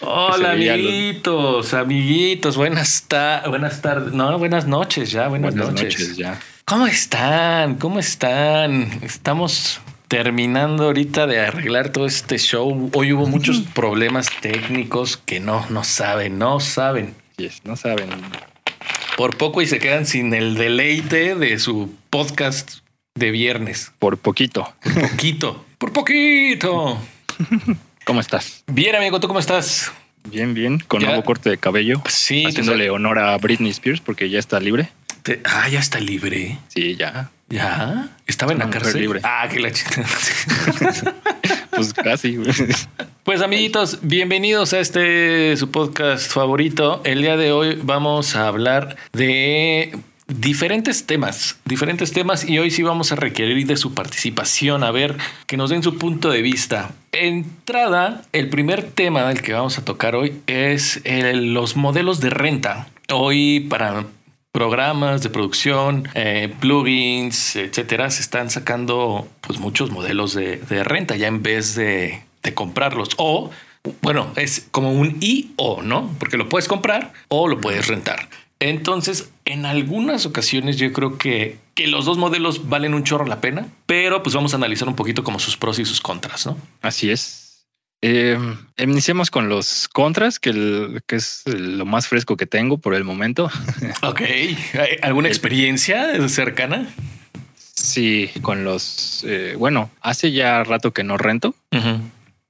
Hola, amiguitos, amiguitos. Buenas, ta buenas tardes. No, buenas noches ya. Buenas, noches. ya. ¿Cómo están? ¿Cómo están? Estamos terminando ahorita de arreglar todo este show. Hoy hubo muchos problemas técnicos que no, no saben, no saben. Yes, no saben. Por poco y se quedan sin el deleite de su podcast de viernes. Por poquito. Por poquito. por poquito. ¿Cómo estás? Bien, amigo, ¿tú cómo estás? Bien, bien, con nuevo corte de cabello. Sí. Haciéndole honor a Britney Spears porque ya está libre. ah, ya está libre. Sí, ya. ¿Ya? ¿Estaba en la cárcel? Libre. Ah, que la chica. pues casi. Pues amiguitos, bienvenidos a este su podcast favorito. El día de hoy vamos a hablar de diferentes temas, diferentes temas y hoy sí vamos a requerir de su participación, a ver que nos den su punto de vista. Entrada, el primer tema del que vamos a tocar hoy es los modelos de renta. Hoy para programas de producción, eh, plugins, etcétera, se están sacando pues muchos modelos de, renta ya en vez de, de comprarlos o bueno, es como un I o, ¿no? Porque lo puedes comprar o lo puedes rentar. Entonces, en algunas ocasiones yo creo que, que los dos modelos valen un chorro la pena, pero pues vamos a analizar un poquito como sus pros y sus contras, ¿no? Así es. Eh, iniciemos con los contras, que, que, es lo más fresco que tengo por el momento. Ok. ¿Alguna experiencia cercana? Sí, con los... Eh, bueno, hace ya rato que no rento,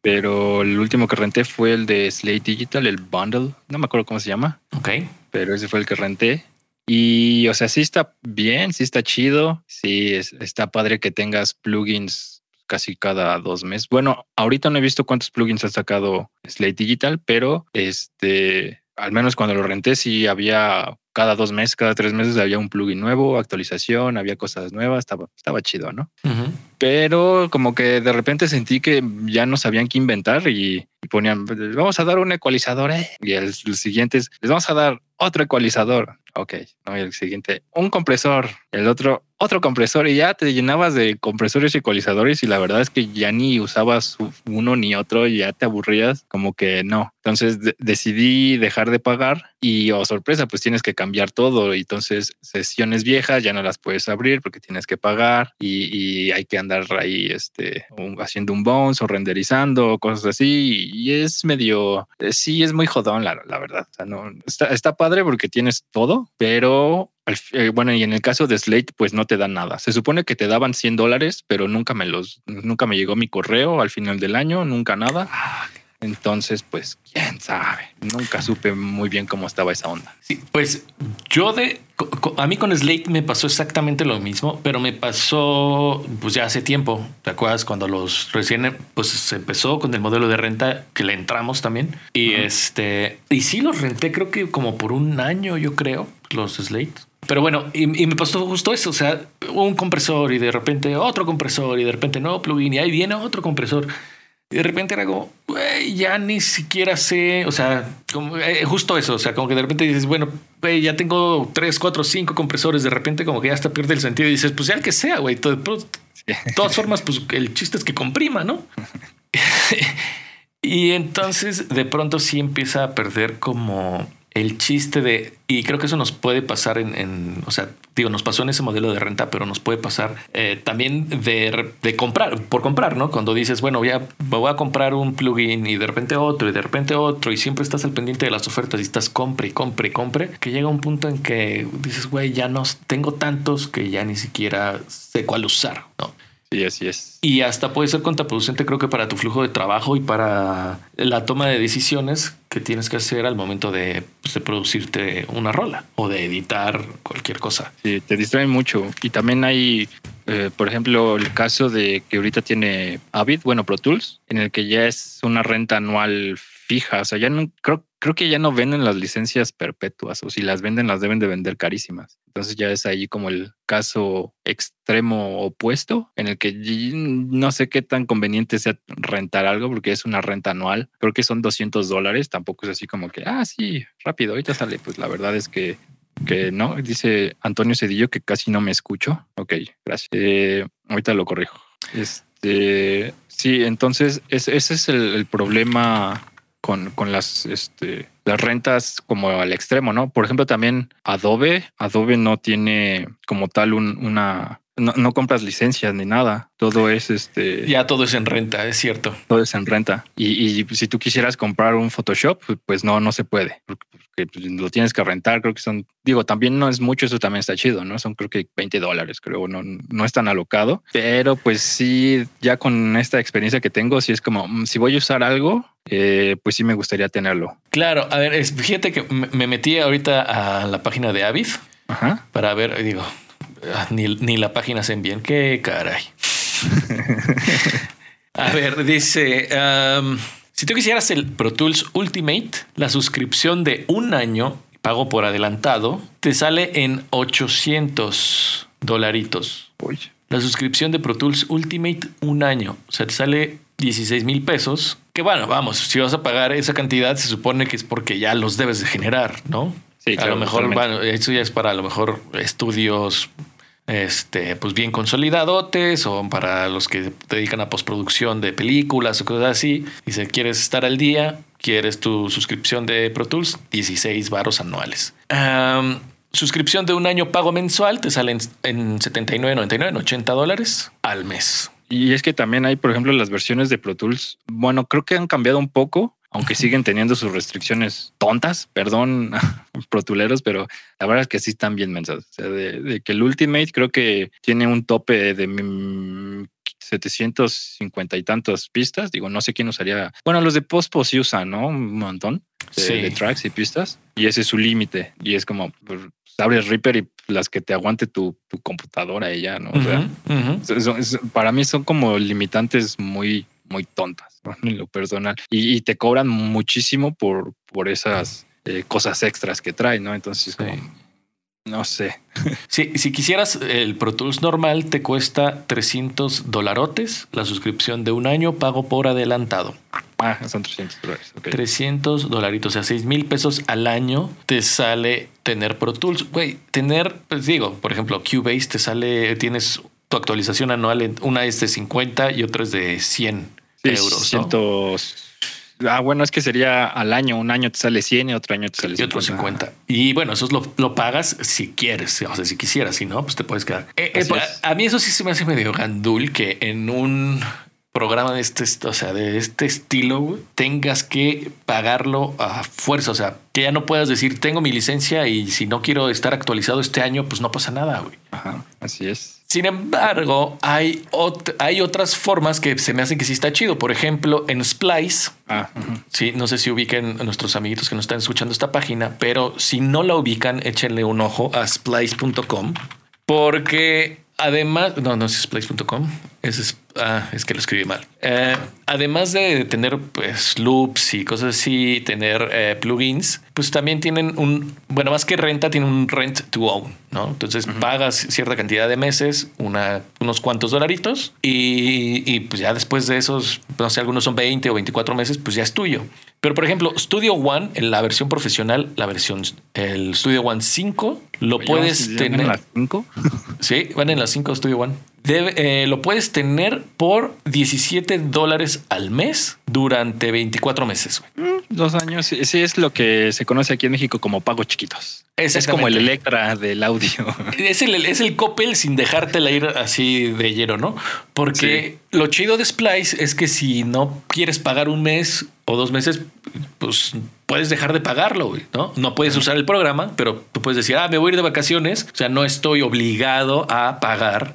pero el último que renté fue el de Slate Digital, el bundle. No me acuerdo cómo se llama. Ok pero ese fue el que renté. Y, o sea, sí está bien, sí está chido, sí está padre que tengas plugins casi cada dos meses. Bueno, ahorita no he visto cuántos plugins ha sacado Slate Digital, pero este, al menos cuando lo renté, sí había cada dos meses, cada tres meses había un plugin nuevo, actualización, había cosas nuevas, estaba, estaba chido, ¿no? Pero como que de repente sentí que ya no sabían qué inventar y, ponían, vamos a dar un ecualizador, ¿eh? y el, el siguiente es, les vamos a dar otro ecualizador. Ok, no, y el siguiente, un compresor, el otro, otro compresor y ya te llenabas de compresores y ecualizadores y la verdad es que ya ni usabas uno ni otro y ya te aburrías, como que no. Entonces decidí dejar de pagar y, oh sorpresa, pues tienes que cambiar todo. Y entonces sesiones viejas ya no las puedes abrir porque tienes que pagar y, hay que andar ahí este, haciendo un bounce o renderizando cosas así. Y es medio, eh, sí, es muy jodón, la, la verdad. O sea, no, está, está padre porque tienes todo, pero bueno, y en el caso de Slate, pues no te dan nada. Se supone que te daban 100 dólares, pero nunca me los, nunca me llegó mi correo al final del año, nunca nada. Entonces, pues, quién sabe. Nunca supe muy bien cómo estaba esa onda. Sí, pues yo de a mí con Slate me pasó exactamente lo mismo, pero me pasó pues ya hace tiempo. ¿Te acuerdas cuando los recién pues se empezó con el modelo de renta que le entramos también? Y este y sí los renté creo que como por un año, yo creo, los Slate. Pero bueno, y, me pasó justo eso, o sea, un compresor y de repente otro compresor y de repente no plugin y ahí viene otro compresor. Y de repente era como, ya ni siquiera sé, o sea, como, eh, justo eso, o sea, como que de repente dices, bueno, ya tengo tres, cuatro, cinco compresores, de repente como que ya hasta pierde el sentido y dices, pues ya el que sea, güey, de todas formas, pues el chiste es que comprima, ¿no? y entonces de pronto sí empieza a perder como el chiste de, y creo que eso nos puede pasar en, o sea, digo, nos pasó en ese modelo de renta, pero nos puede pasar eh, también de, de, comprar, por comprar, ¿no? Cuando dices, bueno, ya voy a comprar un plugin y de repente otro y de repente otro y siempre estás al pendiente de las ofertas y estás compre y compre y compre, que llega un punto en que dices, güey, ya no tengo tantos que ya ni siquiera sé cuál usar, ¿no? Sí, así es. Y hasta puede ser contraproducente, creo que para tu flujo de trabajo y para la toma de decisiones que tienes que hacer al momento de, pues, producirte una rola o de editar cualquier cosa. Sí, te distraen mucho. Y también hay, eh, por ejemplo, el caso de que ahorita tiene Avid, bueno, Pro Tools, en el que ya es una renta anual fija. O sea, ya no creo, creo que ya no venden las licencias perpetuas o si las venden, las deben de vender carísimas. Entonces ya es ahí como el caso extremo opuesto en el que no sé qué tan conveniente sea rentar algo porque es una renta anual. Creo que son 200 dólares. Tampoco es así como que, ah, sí, rápido, ahorita sale. Pues la verdad es que que no, dice Antonio Cedillo que casi no me escucho. Ok, gracias. Eh, ahorita lo corrijo. Este, sí, entonces ese es el problema con, con las, este, las rentas como al extremo, ¿no? Por ejemplo, también Adobe, Adobe no tiene como tal un, una, no, compras licencias ni nada. Todo es este. Ya todo es en renta, es cierto. Todo es en renta. Y, si tú quisieras comprar un Photoshop, pues no, no se puede. Porque, pues, lo tienes que rentar. Creo que son, digo, también no es mucho, eso también está chido, ¿no? Son creo que 20 dólares, creo. No, no es tan alocado. Pero pues sí, ya con esta experiencia que tengo, sí es como mm, si voy a usar algo, eh, pues sí me gustaría tenerlo. Claro, a ver, fíjate que me metí ahorita a la página de Avid para ver, digo, Ah, ni, la página se bien. Qué caray. A ver, dice, si tú quisieras el Pro Tools Ultimate, la suscripción de un año, pago por adelantado, te sale en 800 dolaritos. La suscripción de Pro Tools Ultimate, un año. O sea, te sale 16 mil pesos. Que bueno, vamos, si vas a pagar esa cantidad, se supone que es porque ya los debes de generar, ¿no? Sí, a lo mejor, bueno, eso ya es para a lo mejor estudios este, pues bien consolidadotes o para los que te dedican a postproducción de películas o cosas así. Dice, ¿quieres estar al día? ¿Quieres tu suscripción de Pro Tools? 16 varos anuales. suscripción de un año pago mensual te sale en, en 79.99, 80 dólares al mes. Y es que también hay, por ejemplo, las versiones de Pro Tools. Bueno, creo que han cambiado un poco aunque siguen teniendo sus restricciones tontas, perdón, protuleros, pero la verdad es que sí están bien mensas. O sea, de, que el Ultimate creo que tiene un tope de 750 y tantas pistas. Digo, no sé quién usaría. Bueno, los de Postpo sí usan, ¿no? Un montón de, tracks y pistas. Y ese es su límite. Y es como pues, abres Reaper y las que te aguante tu, computadora y ya, ¿no? para mí son como limitantes muy muy tontas en lo personal y, te cobran muchísimo por, por esas eh, cosas extras que trae, ¿no? Entonces, como, no sé. Sí, si quisieras el Pro Tools normal, te cuesta 300 dolarotes la suscripción de un año, pago por adelantado. Ah, son 300 dólares. 300 dolaritos, o sea, 6 mil pesos al año te sale tener Pro Tools. Güey, tener, pues digo, por ejemplo, Cubase te sale, tienes tu actualización anual, una es de 50 y otra es de 100 euros. Ah, bueno, es que sería al año. Un año te sale 100 y otro año te sale 50. Y otro 50. Y bueno, eso lo, lo, pagas si quieres. O sea, si quisieras, si no, pues te puedes quedar. Eh, eh, a mí eso sí se me hace medio gandul que en un programa de este, o sea, de este estilo, tengas que pagarlo a fuerza. O sea, que ya no puedas decir, tengo mi licencia y si no quiero estar actualizado este año, pues no pasa nada, güey. Ajá, así es. Sin embargo, hay, hay otras formas que se me hacen que sí está chido. Por ejemplo, en Splice. Ah, sí, no sé si ubiquen a nuestros amiguitos que nos están escuchando esta página, pero si no la ubican, échenle un ojo a splice.com porque además, no, no es splice.com, es, ah, es que lo escribí mal. Eh, además de tener pues loops y cosas así, tener eh, plugins, pues también tienen un, bueno, más que renta, tienen un rent to own, ¿no? Entonces pagas cierta cantidad de meses, una, unos cuantos dolaritos y, y, pues ya después de esos, no sé, algunos son 20 o 24 meses, pues ya es tuyo. Pero por ejemplo, Studio One, en la versión profesional, la versión, el Studio One 5, lo puedes tener. ¿En las 5? Sí, van en las 5 Studio One. Eh, lo puedes tener por 17 dólares al mes durante 24 meses. Mm, dos años. Sí, es lo que se conoce aquí en México como pagos chiquitos. Es como el Electra del audio. Es el, es el Coppel sin dejártela ir así de lleno, ¿no? Porque lo chido de Splice es que si no quieres pagar un mes o dos meses, pues puedes dejar de pagarlo, ¿no? No puedes usar el programa, pero tú puedes decir, ah, me voy a ir de vacaciones. O sea, no estoy obligado a pagar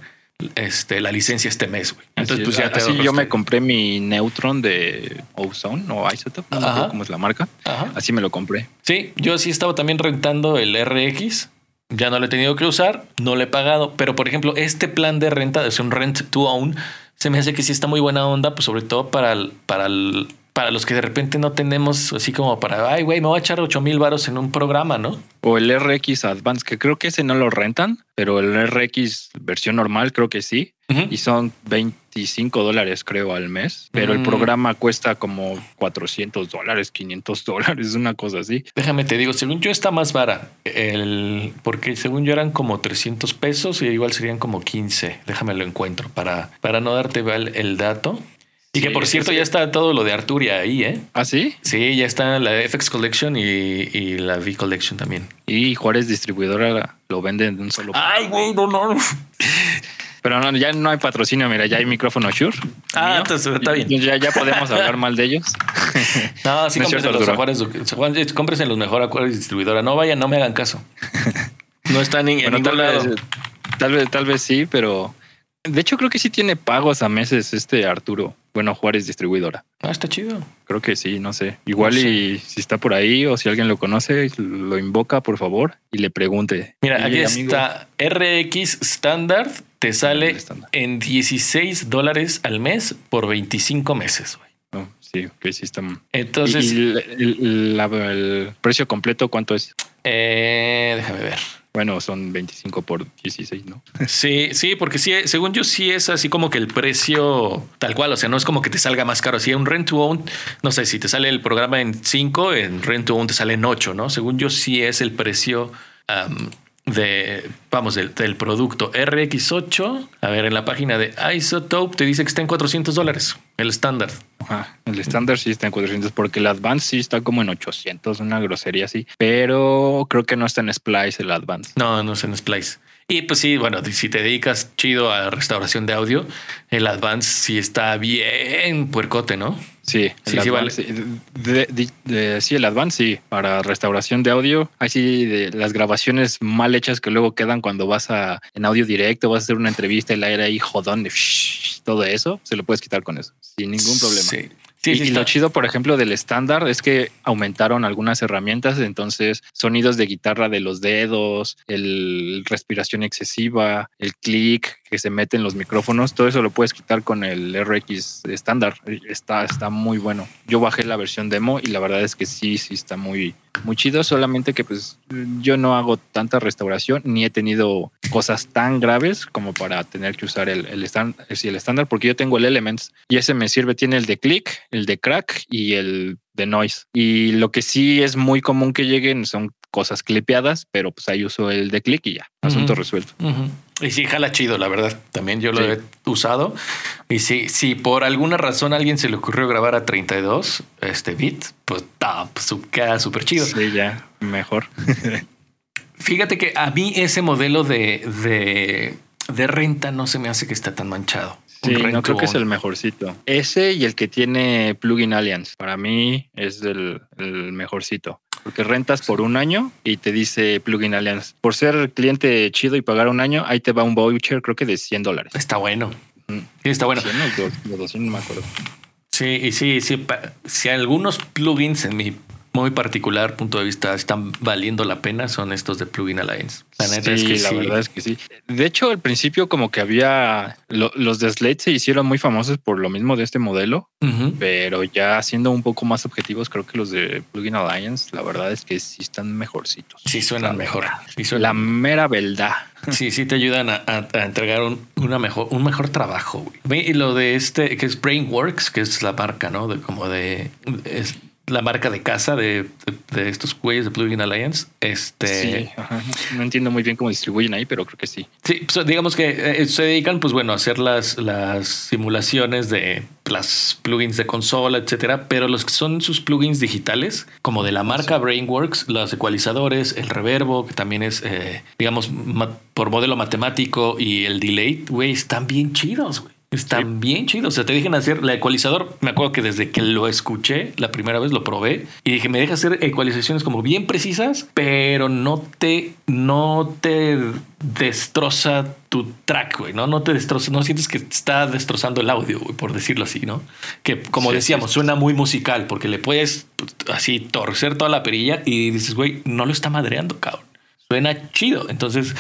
este, la licencia este mes. Güey. Entonces, pues ya te Así yo me compré mi Neutron de Ozone o Isotope, no sé cómo es la marca. Así me lo compré. Sí, yo sí estaba también rentando el RX. Ya no lo he tenido que usar, no le he pagado. Pero, por ejemplo, este plan de renta, es un rent to own, se me hace que sí está muy buena onda, pues sobre todo para el, para el, para los que de repente no tenemos así como para, ay, güey, me voy a echar 8 mil varos en un programa, ¿no? O el RX Advance, que creo que ese no lo rentan, pero el RX versión normal creo que sí. Y son 25 dólares, creo, al mes. Pero el mm. programa cuesta como 400 dólares, 500 dólares, una cosa así. Déjame te digo, según yo está más vara. El, porque según yo eran como 300 pesos y igual serían como 15. Déjame lo encuentro para, para no darte el dato. Y que por cierto ya está todo lo de Arturia ahí, ¿eh? ¿Ah, sí? Sí, ya está la FX Collection y, y la V Collection también. Y Juárez Distribuidora lo venden de un solo. Ay, güey, no, no. Pero no, ya no hay patrocinio, mira, ya hay micrófono Shure. Ah, entonces está bien. Ya, ya podemos hablar mal de ellos. No, sí, No cómprense los. Juárez, Juan- cómprense los mejor a Juárez Distribuidora. No vayan, no me hagan caso. No están en, en Bueno, ningún tal lado. vez, tal vez, tal vez sí, pero de hecho creo que sí tiene pagos a meses este Arturo. Bueno, Juárez Distribuidora. Ah, está chido. Creo que sí, no sé. Igual No sé. y si está por ahí o si alguien lo conoce, lo invoca, por favor, y le pregunte. Mira, "Oye, aquí está RX Standard. Te sale en 16 dólares al mes por 25 meses. güey. No, sí, que sí está. Entonces, ¿Y el, el- la- el precio completo cuánto es? eh, déjame ver. Bueno, son 25 por 16, ¿no? Sí, sí, porque sí, según yo sí es así como que el precio tal cual, o sea, no es como que te salga más caro. Si un rent to own, no sé, si te sale el programa en 5, en rent to own te sale en 8, ¿no? Según yo sí es el precio de, vamos, del, del producto RX8. A ver, en la página de Isotope te dice que está en 400 dólares, el estándar. Ajá, el estándar sí está en 400 porque el Advance sí está como en 800, una grosería así. Pero creo que no está en Splice el Advance. No, no es en Splice. Y pues sí, bueno, si te dedicas chido a restauración de audio, el Advance sí está bien puercote, ¿no? Sí, el Sí. De- de- de- sí, el Advance sí, para restauración de audio. Así de las grabaciones mal hechas que luego quedan cuando vas a en audio directo, vas a hacer una entrevista y la era ahí jodón de todo eso, se lo puedes quitar con eso, sin ningún problema. Sí, sí, y, sí y lo chido, por ejemplo, del estándar es que aumentaron algunas herramientas, entonces sonidos de guitarra de los dedos, el respiración excesiva, el clic que se mete en los micrófonos, todo eso lo puedes quitar con el RX estándar. Está, está muy bueno. Yo bajé la versión demo y la verdad es que sí, sí está muy, muy chido, solamente que pues yo no hago tanta restauración ni he tenido cosas tan graves como para tener que usar el, el, estándar, el estándar, porque yo tengo el Elements y ese me sirve, tiene el de click, el de crack y el de noise. Y lo que sí es muy común que lleguen son cosas clipeadas, pero pues ahí uso el de click y ya, asunto resuelto. Y sí, jala chido, la verdad. También yo lo Sí. he usado. Y sí, si por alguna razón a alguien se le ocurrió grabar a 32 este bit, pues, ta, pues su- queda súper chido. Sí, ya, mejor. Fíjate que a mí ese modelo de, de, de renta no se me hace que está tan manchado. Sí, no creo que es el mejorcito. Ese y el que tiene Plugin Alliance. Para mí es el, el mejorcito. Porque rentas por un año y te dice Plugin Alliance. Por ser cliente chido y pagar un año, ahí te va un voucher, creo que de 100 dólares. Está bueno. Sí, está bueno. 100 o dos- o 200, no me acuerdo. Sí, y sí, sí. Si algunos plugins en mi muy particular punto de vista están valiendo la pena, son estos de Plugin Alliance. La neta sí, es que la sí. verdad es que sí. De hecho, al principio como que había... lo- los de Slate se hicieron muy famosos por lo mismo de este modelo, pero ya siendo un poco más objetivos, creo que los de Plugin Alliance, la verdad es que sí están mejorcitos. Sí suenan La mejor. Sí, La suenan- mera verdad. sí, sí te ayudan a, a- a entregar un, una mejor, un mejor trabajo. güey. Y lo de este, que es Brainworks, que es la marca, ¿no? De, como de... Es la marca de casa de, de- de estos güeyes de Plugin Alliance. Este... Sí, ajá. no entiendo muy bien cómo distribuyen ahí, pero creo que sí. Sí, pues, digamos que eh, se dedican, pues bueno, a hacer las, las simulaciones de las plugins de consola, etcétera. Pero los que son sus plugins digitales, como de la marca Brainworks, los ecualizadores, el reverbo, que también es, eh, digamos, por modelo matemático y el delay, güey, están bien chidos, güey. Están bien chidos. O sea, te dejan hacer la ecualizador. Me acuerdo que desde que lo escuché la primera vez lo probé y dije, me deja hacer ecualizaciones como bien precisas, pero no te, no te destroza tu track, güey. No, no te destroza, no sientes que está destrozando el audio, güey, por decirlo así, ¿no? Que como Sí, decíamos, sí, sí. suena muy musical porque le puedes pues, así torcer toda la perilla y dices, güey, no lo está madreando, cabrón. Suena chido. Entonces,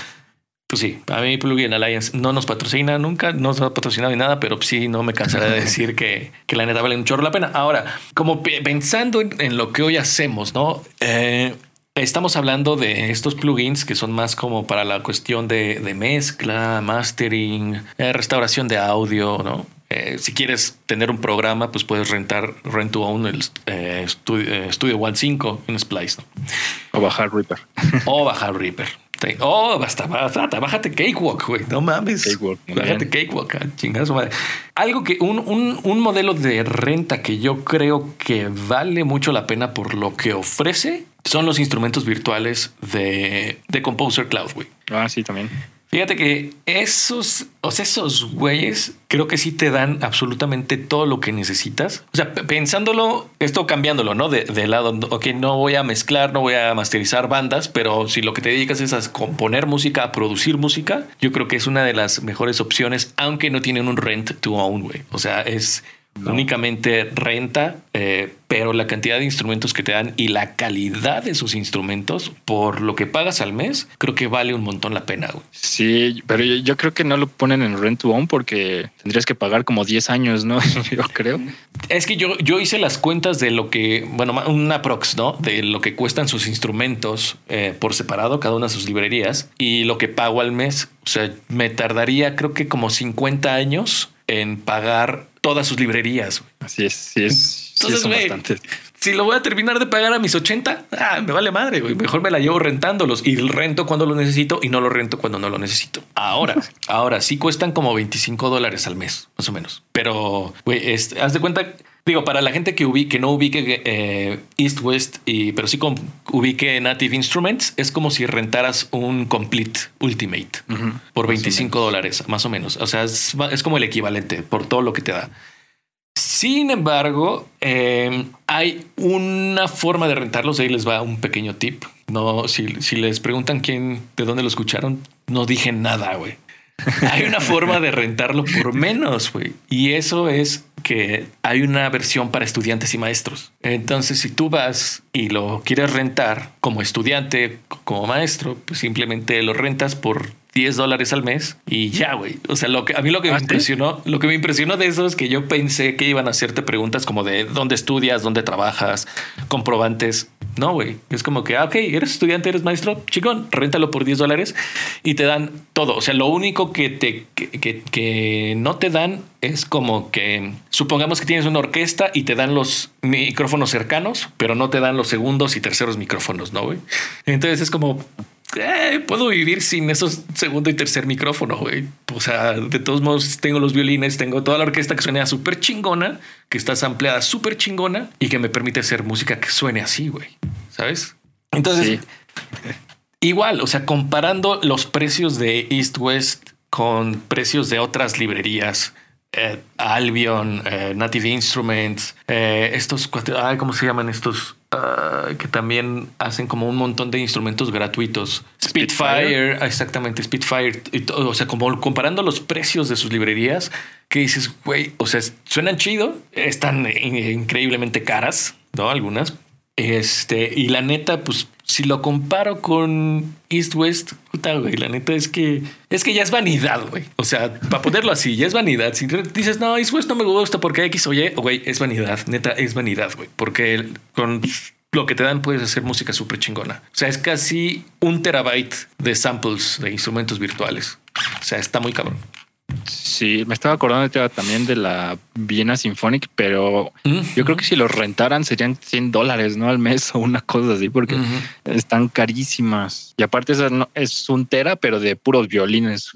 pues sí, a mí Plugin Alliance no nos patrocina nunca, no nos ha patrocinado ni nada, pero sí no me cansaré de decir que, que la neta vale un chorro la pena. Ahora, como pe- pensando en, en lo que hoy hacemos, ¿no? Eh, estamos hablando de estos plugins que son más como para la cuestión de, de mezcla, mastering, eh, restauración de audio, ¿no? Eh, si quieres tener un programa, pues puedes rentar Rent to Own el eh, Studio, One 5 en Splice, ¿no? O bajar Reaper. o bajar Reaper. Oh, basta, basta, bájate Cakewalk, güey. No mames. Cakewalk, bájate bien. Cakewalk, ah, chingada su madre. Algo que, un, un, un modelo de renta que yo creo que vale mucho la pena por lo que ofrece son los instrumentos virtuales de, de Composer Cloud, güey. Ah, sí, también. Fíjate que esos, o sea, esos güeyes creo que sí te dan absolutamente todo lo que necesitas. O sea, pensándolo, esto cambiándolo, ¿no? De, de lado, ok, no voy a mezclar, no voy a masterizar bandas, pero si lo que te dedicas es a componer música, a producir música, yo creo que es una de las mejores opciones, aunque no tienen un rent to own, güey. O sea, es No. únicamente renta, eh, pero la cantidad de instrumentos que te dan y la calidad de sus instrumentos por lo que pagas al mes, creo que vale un montón la pena, güey. Sí, pero yo, yo creo que no lo ponen en rent to own porque tendrías que pagar como 10 años, ¿no? yo creo. Es que yo, yo hice las cuentas de lo que, bueno, una prox, ¿no? De lo que cuestan sus instrumentos eh, por separado, cada una de sus librerías, y lo que pago al mes. O sea, me tardaría creo que como 50 años en pagar todas sus librerías. Así es, sí es. sí Entonces, bastantes. Si lo voy a terminar de pagar a mis 80, ah, me vale madre, güey. Mejor me la llevo rentándolos y rento cuando lo necesito y no lo rento cuando no lo necesito. Ahora, ahora sí cuestan como 25 dólares al mes, más o menos. Pero, güey, haz de cuenta, digo, para la gente que, ubi- que no ubique eh, East West, y, pero sí com- ubique Native Instruments, es como si rentaras un Complete Ultimate Ujú. por Más o 25 dólares, más o menos. O sea, es, es como el equivalente por todo lo que te da. Sin embargo, eh, hay una forma de rentarlos. Ahí les va un pequeño tip. No, si, si les preguntan quién, de dónde lo escucharon, no dije nada, güey. Hay una forma de rentarlo por menos, güey. Y eso es que hay una versión para estudiantes y maestros. Entonces, si tú vas y lo quieres rentar como estudiante, como maestro, pues simplemente lo rentas por 10 dólares al mes y ya, güey. O sea, lo que a mí lo que ¿Ah, me sí? impresionó, lo que me impresionó de eso es que yo pensé que iban a hacerte preguntas como de dónde estudias, dónde trabajas, comprobantes. No, güey. Es como que, ah, ok, eres estudiante, eres maestro, chingón, réntalo por 10 dólares y te dan todo. O sea, lo único que te que, que- que no te dan es como que supongamos que tienes una orquesta y te dan los micrófonos cercanos, pero no te dan los segundos y terceros micrófonos, ¿no, güey? Entonces es como, eh, puedo vivir sin esos segundo y tercer micrófono, güey. O sea, de todos modos, tengo los violines, tengo toda la orquesta que suena súper chingona, que está sampleada súper chingona y que me permite hacer música que suene así, güey. ¿Sabes? Entonces, Sí. igual, o sea, comparando los precios de East West con precios de otras librerías, eh, Albion, eh, Native Instruments, eh, estos, ay, ¿cómo se llaman estos? Ah, que también hacen como un montón de instrumentos gratuitos. Spitfire, Spitfire. exactamente, Spitfire. y todo, o sea, como comparando los precios de sus librerías, que dices, güey, o sea, suenan chido, están in- increíblemente caras, ¿no? Algunas. Este, y la neta, pues si lo comparo con East West, puta, güey, la neta es que es que ya es vanidad, güey. O sea, para ponerlo así, ya es vanidad. Si dices, no, East West no me gusta porque X o Y, güey, es vanidad, neta, es vanidad, güey. Porque con lo que te dan puedes hacer música súper chingona. O sea, es casi un terabyte de samples de instrumentos virtuales. O sea, está muy cabrón. Sí, me estaba acordando también de la Viena Symphonic, pero yo creo que si los rentaran serían 100 dólares, ¿no? Al mes o una cosa así, porque están carísimas. Y aparte esa no- es un tera, pero de puros violines.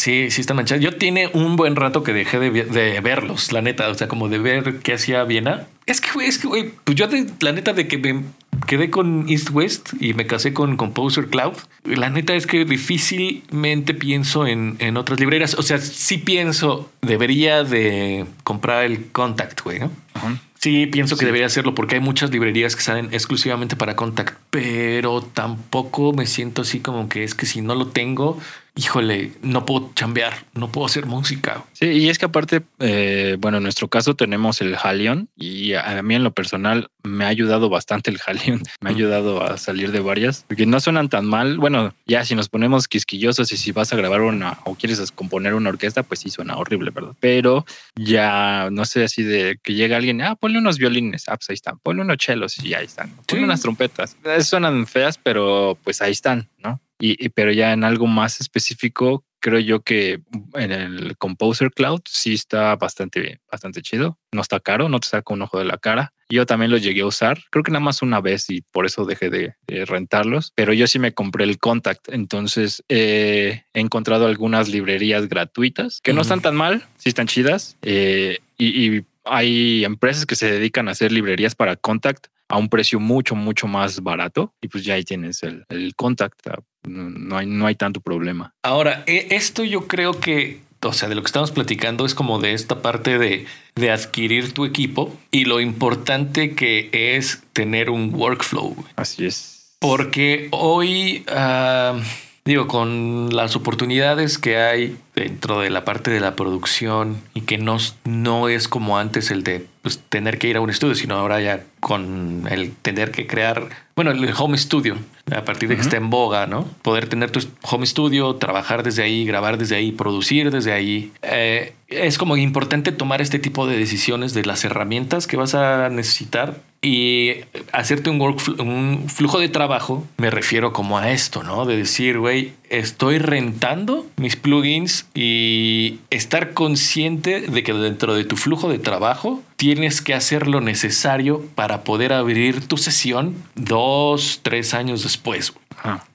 Sí, sí están manchados. Yo tiene un buen rato que dejé de, verlos, la neta. O sea, como de ver qué hacía Viena. Es que, güey, es que, güey, pues yo de, la neta de que me quedé con East West y me casé con Composer Cloud. La neta es que difícilmente pienso en, en otras librerías. O sea, sí pienso, debería de comprar el Contact, güey, ¿no? Ajá. Sí, pienso que Sí. debería hacerlo porque hay muchas librerías que salen exclusivamente para Contact, pero tampoco me siento así como que es que si no lo tengo, híjole, no puedo chambear, no puedo hacer música. Sí, y es que aparte, eh, bueno, en nuestro caso tenemos el Halion y a, mí en lo personal me ha ayudado bastante el Halion. Me ha ayudado a salir de varias, porque no suenan tan mal. Bueno, ya si nos ponemos quisquillosos y si vas a grabar una o quieres componer una orquesta, pues sí suena horrible, ¿verdad? Pero ya no sé, así de que llega alguien, ah, ponle unos violines, ah, pues ahí están, ponle unos chelos y ahí están, ponle Sí. unas trompetas. Suenan feas, pero pues ahí están, ¿no? Y, pero ya en algo más específico creo yo que en el Composer Cloud sí está bastante, bastante chido. No está caro, no te saca un ojo de la cara. Yo también lo llegué a usar, creo que nada más una vez y por eso dejé de, rentarlos, pero yo sí me compré el Contact, entonces he encontrado algunas librerías gratuitas que no están tan mal, sí están chidas eh, y, hay empresas que se dedican a hacer librerías para Contact a un precio mucho, mucho más barato y pues ya ahí tienes el, el Contact, no hay, no hay tanto problema. Ahora, e, esto yo creo que o sea, de lo que estamos platicando es como de esta parte de, de adquirir tu equipo y lo importante que es tener un workflow. Así es. Porque hoy, ah, digo, con las oportunidades que hay dentro de la parte de la producción y que no, no es como antes el de pues, tener que ir a un estudio, sino ahora ya con el tener que crear, bueno, el home studio, a partir de que esté en boga, ¿no? Poder tener tu home studio, trabajar desde ahí, grabar desde ahí, producir desde ahí. Eh, es como importante tomar este tipo de decisiones de las herramientas que vas a necesitar y hacerte un, un flujo de trabajo. Me refiero como a esto, ¿no? De decir, güey, estoy rentando mis plugins y estar consciente de que dentro de tu flujo de trabajo tienes que hacer lo necesario para poder abrir tu sesión dos, tres años después.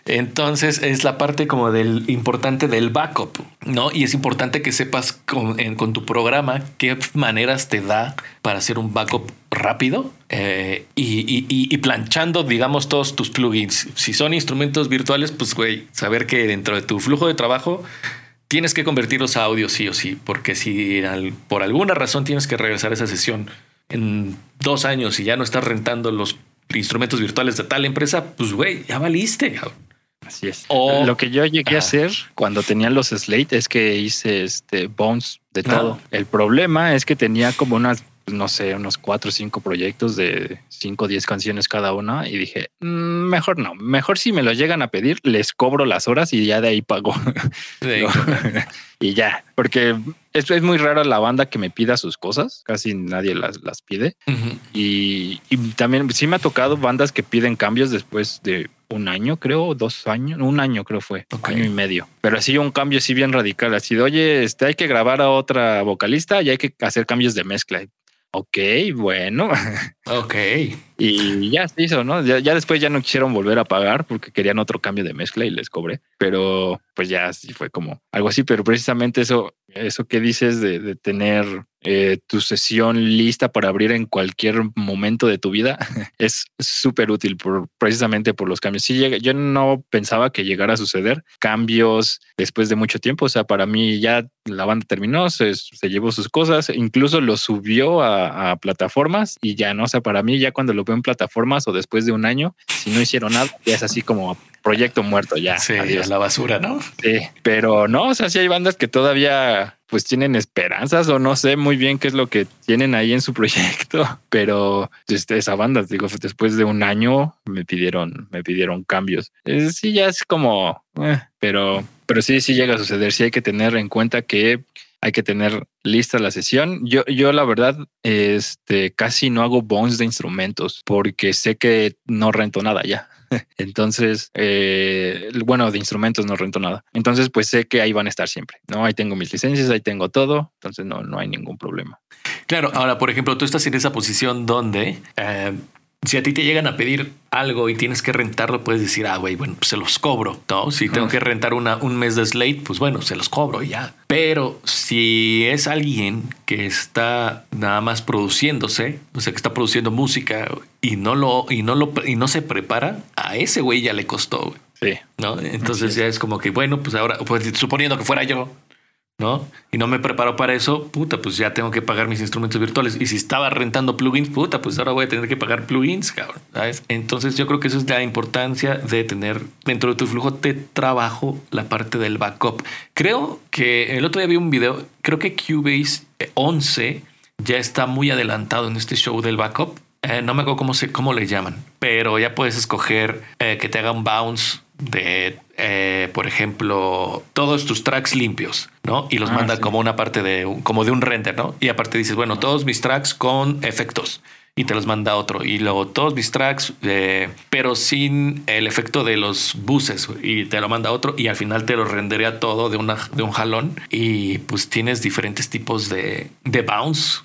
Entonces es la parte como del importante del backup, ¿no? Y es importante que sepas con, tu programa qué maneras te da para hacer un backup rápido eh, y, y, planchando, digamos, todos tus plugins. Si son instrumentos virtuales, pues, güey, saber que dentro de tu flujo de trabajo tienes que convertirlos a audio sí o sí, porque si por alguna razón tienes que regresar a esa sesión en dos años y ya no estás rentando los instrumentos virtuales de tal empresa, pues güey, ya valiste. Así es. O, Lo que yo llegué a hacer cuando tenía los Slate es que hice este bones de todo. El problema es que tenía como unas no sé, unos cuatro o cinco proyectos de cinco o diez canciones cada una y dije, mm, mejor no, mejor si me lo llegan a pedir, les cobro las horas y ya de ahí pago. y ya, porque es, es muy raro la banda que me pida sus cosas, casi nadie las, las pide. y, y, también sí me ha tocado bandas que piden cambios después de un año, creo, dos años, un año creo fue, un año y medio. Pero así un cambio así bien radical, así de, oye, este, hay que grabar a otra vocalista y hay que hacer cambios de mezcla ok, bueno. Ok. y ya se hizo, ¿no? Ya, después ya no quisieron volver a pagar porque querían otro cambio de mezcla y les cobré. Pero pues ya sí fue como algo así. Pero precisamente eso, eso que dices de, tener eh, tu sesión lista para abrir en cualquier momento de tu vida es súper útil por, precisamente por los cambios. Sí, yo no pensaba que llegara a suceder cambios después de mucho tiempo. O sea, para mí ya la banda terminó, se, llevó sus cosas, incluso lo subió a, plataformas y ya no. O sea, para mí, ya cuando lo veo en plataformas o después de un año, si no hicieron nada, ya es así como proyecto muerto, ya. Sí, adiós. la basura, ¿no? Sí, pero no, o sea, sí hay bandas que todavía pues tienen esperanzas o no sé muy bien qué es lo que tienen ahí en su proyecto, pero este, esa banda, digo, después de un año me pidieron, me pidieron cambios. sí, ya es como, eh, pero pero sí, sí llega a suceder. Sí hay que tener en cuenta que hay que tener lista la sesión. Yo, yo la verdad, este, casi no hago bones de instrumentos porque sé que no rento nada ya. Entonces, eh, bueno, de instrumentos no rento nada. Entonces, pues sé que ahí van a estar siempre. No, ahí tengo mis licencias, ahí tengo todo. Entonces, no, no hay ningún problema. Claro. Ahora, por ejemplo, tú estás en esa posición donde eh, si a ti te llegan a pedir algo y tienes que rentarlo, puedes decir, ah, güey, bueno, pues se los cobro, ¿no? Si tengo que rentar una, un mes de Slate, pues bueno, se los cobro y ya. Pero si es alguien que está nada más produciéndose, o sea, que está produciendo música y no lo, y no lo, y no se prepara, a ese güey ya le costó, Sí. ¿No? Entonces ya es como que, bueno, pues ahora, pues suponiendo que fuera yo, ¿no? Y no me preparo para eso, puta, pues ya tengo que pagar mis instrumentos virtuales. Y si estaba rentando plugins, puta, pues ahora voy a tener que pagar plugins, cabrón. Entonces yo creo que eso es la importancia de tener dentro de tu flujo de trabajo la parte del backup. Creo que el otro día vi un video, creo que Cubase 11 ya está muy adelantado en este show del backup. Eh, no me acuerdo cómo, se, cómo le llaman, pero ya puedes escoger eh, que te haga un bounce de, eh, por ejemplo, todos tus tracks limpios, ¿no? Y los ah, manda como una parte de, como de un render, ¿no? Y aparte dices, bueno, todos mis tracks con efectos y te los manda otro. Y luego todos mis tracks, eh, pero sin el efecto de los buses y te lo manda otro y al final te lo rendería todo de, una, de un jalón y pues tienes diferentes tipos de, de bounce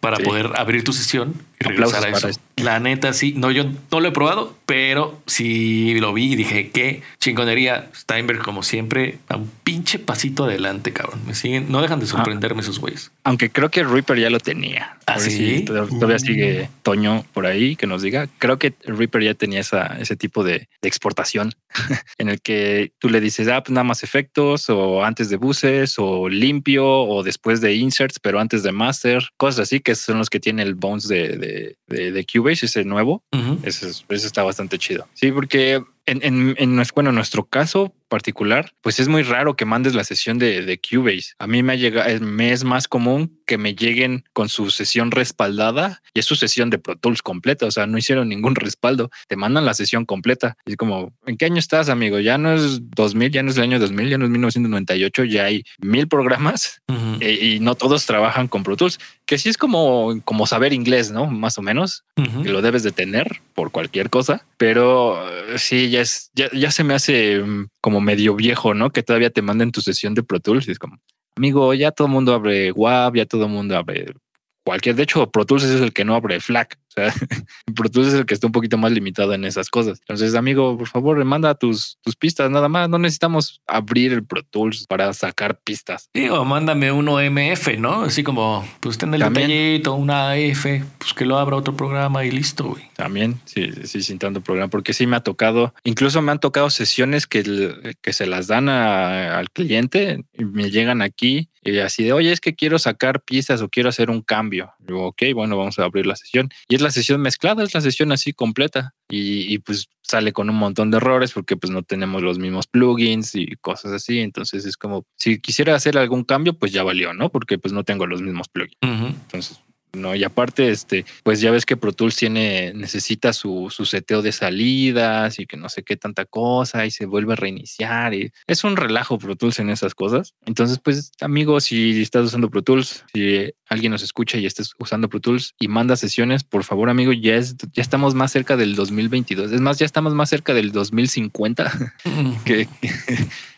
para poder abrir tu sesión y regresar a eso. La neta, sí. No, yo no lo he probado, pero sí lo vi y dije, qué chingonería. Steinberg, como siempre, a un pinche pasito adelante, cabrón. Me siguen, no dejan de sorprenderme esos güeyes. Aunque creo que Reaper ya lo tenía. Así ¿Ah, todavía sigue Toño por ahí que nos diga. Creo que Reaper ya tenía esa, ese tipo de, exportación en el que tú le dices, ah, pues nada más efectos o antes de buses o limpio o después de inserts, pero antes de master, cosas así que son los que tiene el bones de, de, de, Cubase, ese nuevo. ese, está bastante chido. Sí, porque en, en, en, bueno, en nuestro caso particular, pues es muy raro que mandes la sesión de, de Cubase. A mí me, llega, me es más común que me lleguen con su sesión respaldada y es su sesión de Pro Tools completa. O sea, no hicieron ningún respaldo. Te mandan la sesión completa. Y es como, ¿en qué año estás, amigo? Ya no es 2000, ya no es el año 2000, ya no es 1998, ya hay mil programas e, y, no todos trabajan con Pro Tools, que sí es como, como saber inglés, ¿no? Más o menos, que lo debes de tener por cualquier cosa, pero sí, ya se me hace mm, como medio viejo, ¿no? Que todavía te manden tu sesión de Pro Tools y es como, amigo, ya todo el mundo abre WAV, ya todo el mundo abre cualquier. De hecho, Pro Tools es el que no abre FLAC. O sea, Pro Tools es el que está un poquito más limitado en esas cosas. Entonces, amigo, por favor, manda tus, tus pistas nada más. No necesitamos abrir el Pro Tools para sacar pistas. Digo, mándame uno MF, ¿no? Así como, pues ten el detallito, una AF, pues que lo abra otro programa y listo, güey. También, sí, sí, sin tanto programa, porque sí me ha tocado, incluso me han tocado sesiones que, que se las dan al cliente y me llegan aquí y así de, oye, es que quiero sacar pistas o quiero hacer un cambio. Digo, ok, bueno, vamos a abrir la sesión. Y es la sesión mezclada, es la sesión así completa. Y, pues sale con un montón de errores porque pues no tenemos los mismos plugins y cosas así. Entonces es como, si quisiera hacer algún cambio, pues ya valió, ¿no? Porque pues no tengo los mismos plugins. Entonces ¿no? Y aparte, este, pues ya ves que Pro Tools tiene, necesita su, su seteo de salidas y que no sé qué tanta cosa y se vuelve a reiniciar y es un relajo Pro Tools en esas cosas. Entonces, pues, amigo, si estás usando Pro Tools, si alguien nos escucha y estás usando Pro Tools y manda sesiones, por favor, amigo, ya es, ya estamos más cerca del 2022. Es más, ya estamos más cerca del 2050 que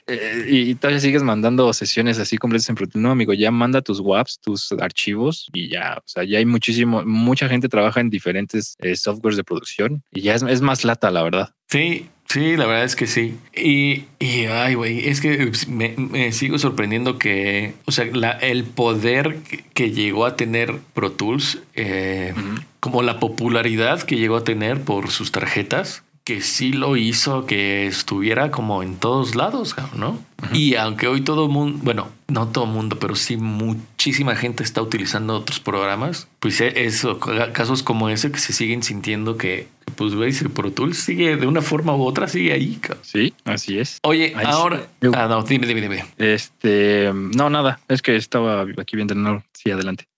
eh, y todavía sigues mandando sesiones así completas en No, amigo, ya manda tus WAPs, tus archivos y ya, o sea, ya hay muchísimo, mucha gente trabaja en diferentes eh, softwares de producción y ya es, más lata, la verdad. Sí, Sí, la verdad es que sí. Y, y ay, güey, es que me, sigo sorprendiendo que, o sea, la, el poder que, llegó a tener Pro Tools, eh, como la popularidad que llegó a tener por sus tarjetas, que sí lo hizo que estuviera como en todos lados, ¿no? Y aunque hoy todo mundo, bueno, no todo mundo, pero sí muchísima gente está utilizando otros programas, pues e, eso, casos como ese que se siguen sintiendo que, pues veis, el Pro Tools sigue de una forma u otra, sigue ahí. Sí, así es. Oye, ahora, ah, no, dime, dime, dime. Este, no, nada, es que estaba aquí viendo, no, sí, adelante.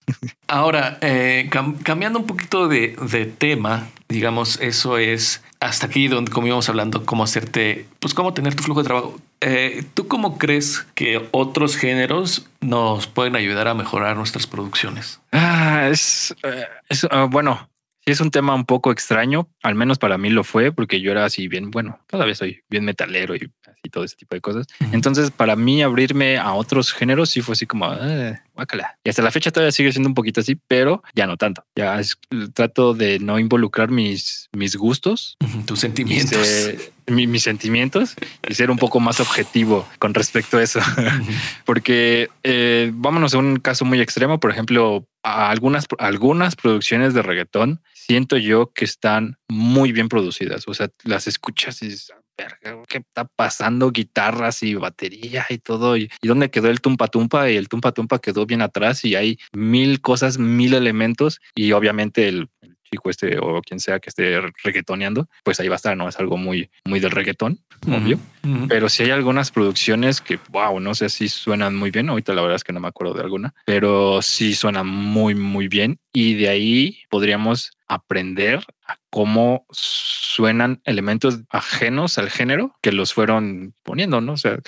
Ahora, eh, cambiando un poquito de, de tema, digamos, eso es hasta aquí donde como íbamos hablando, cómo hacerte, pues cómo tener tu flujo de trabajo. Eh, ¿Tú cómo crees que otros géneros nos pueden ayudar a mejorar nuestras producciones? Ah, es, eh, es ah, bueno, es un tema un poco extraño, al menos para mí lo fue, porque yo era así bien, bueno, todavía soy bien metalero y así todo ese tipo de cosas. Entonces, para mí abrirme a otros géneros sí fue así como, eh, y hasta la fecha todavía sigue siendo un poquito así, pero ya no tanto. Ya trato de no involucrar mis, mis gustos, tus sentimientos. mis sentimientos y ser un poco más objetivo con respecto a eso. Porque eh, vámonos a un caso muy extremo, por ejemplo, a algunas, algunas producciones de reggaetón siento yo que están muy bien producidas. O sea, las escuchas y ¿qué está pasando? Guitarras y batería y todo. ¿Y, dónde quedó el tumpa tumpa? Y el tumpa tumpa quedó bien atrás y hay mil cosas, mil elementos y obviamente el, chico este o quien sea que esté reggaetoneando, pues ahí va a estar, ¿no? Es algo muy, muy del reggaetón, obvio. Pero si hay algunas producciones que, wow, no sé si suenan muy bien. Ahorita la verdad es que no me acuerdo de alguna, pero sí suenan muy, muy bien. Y de ahí podríamos aprender a cómo suenan elementos ajenos al género que los fueron poniendo, ¿no? O sea,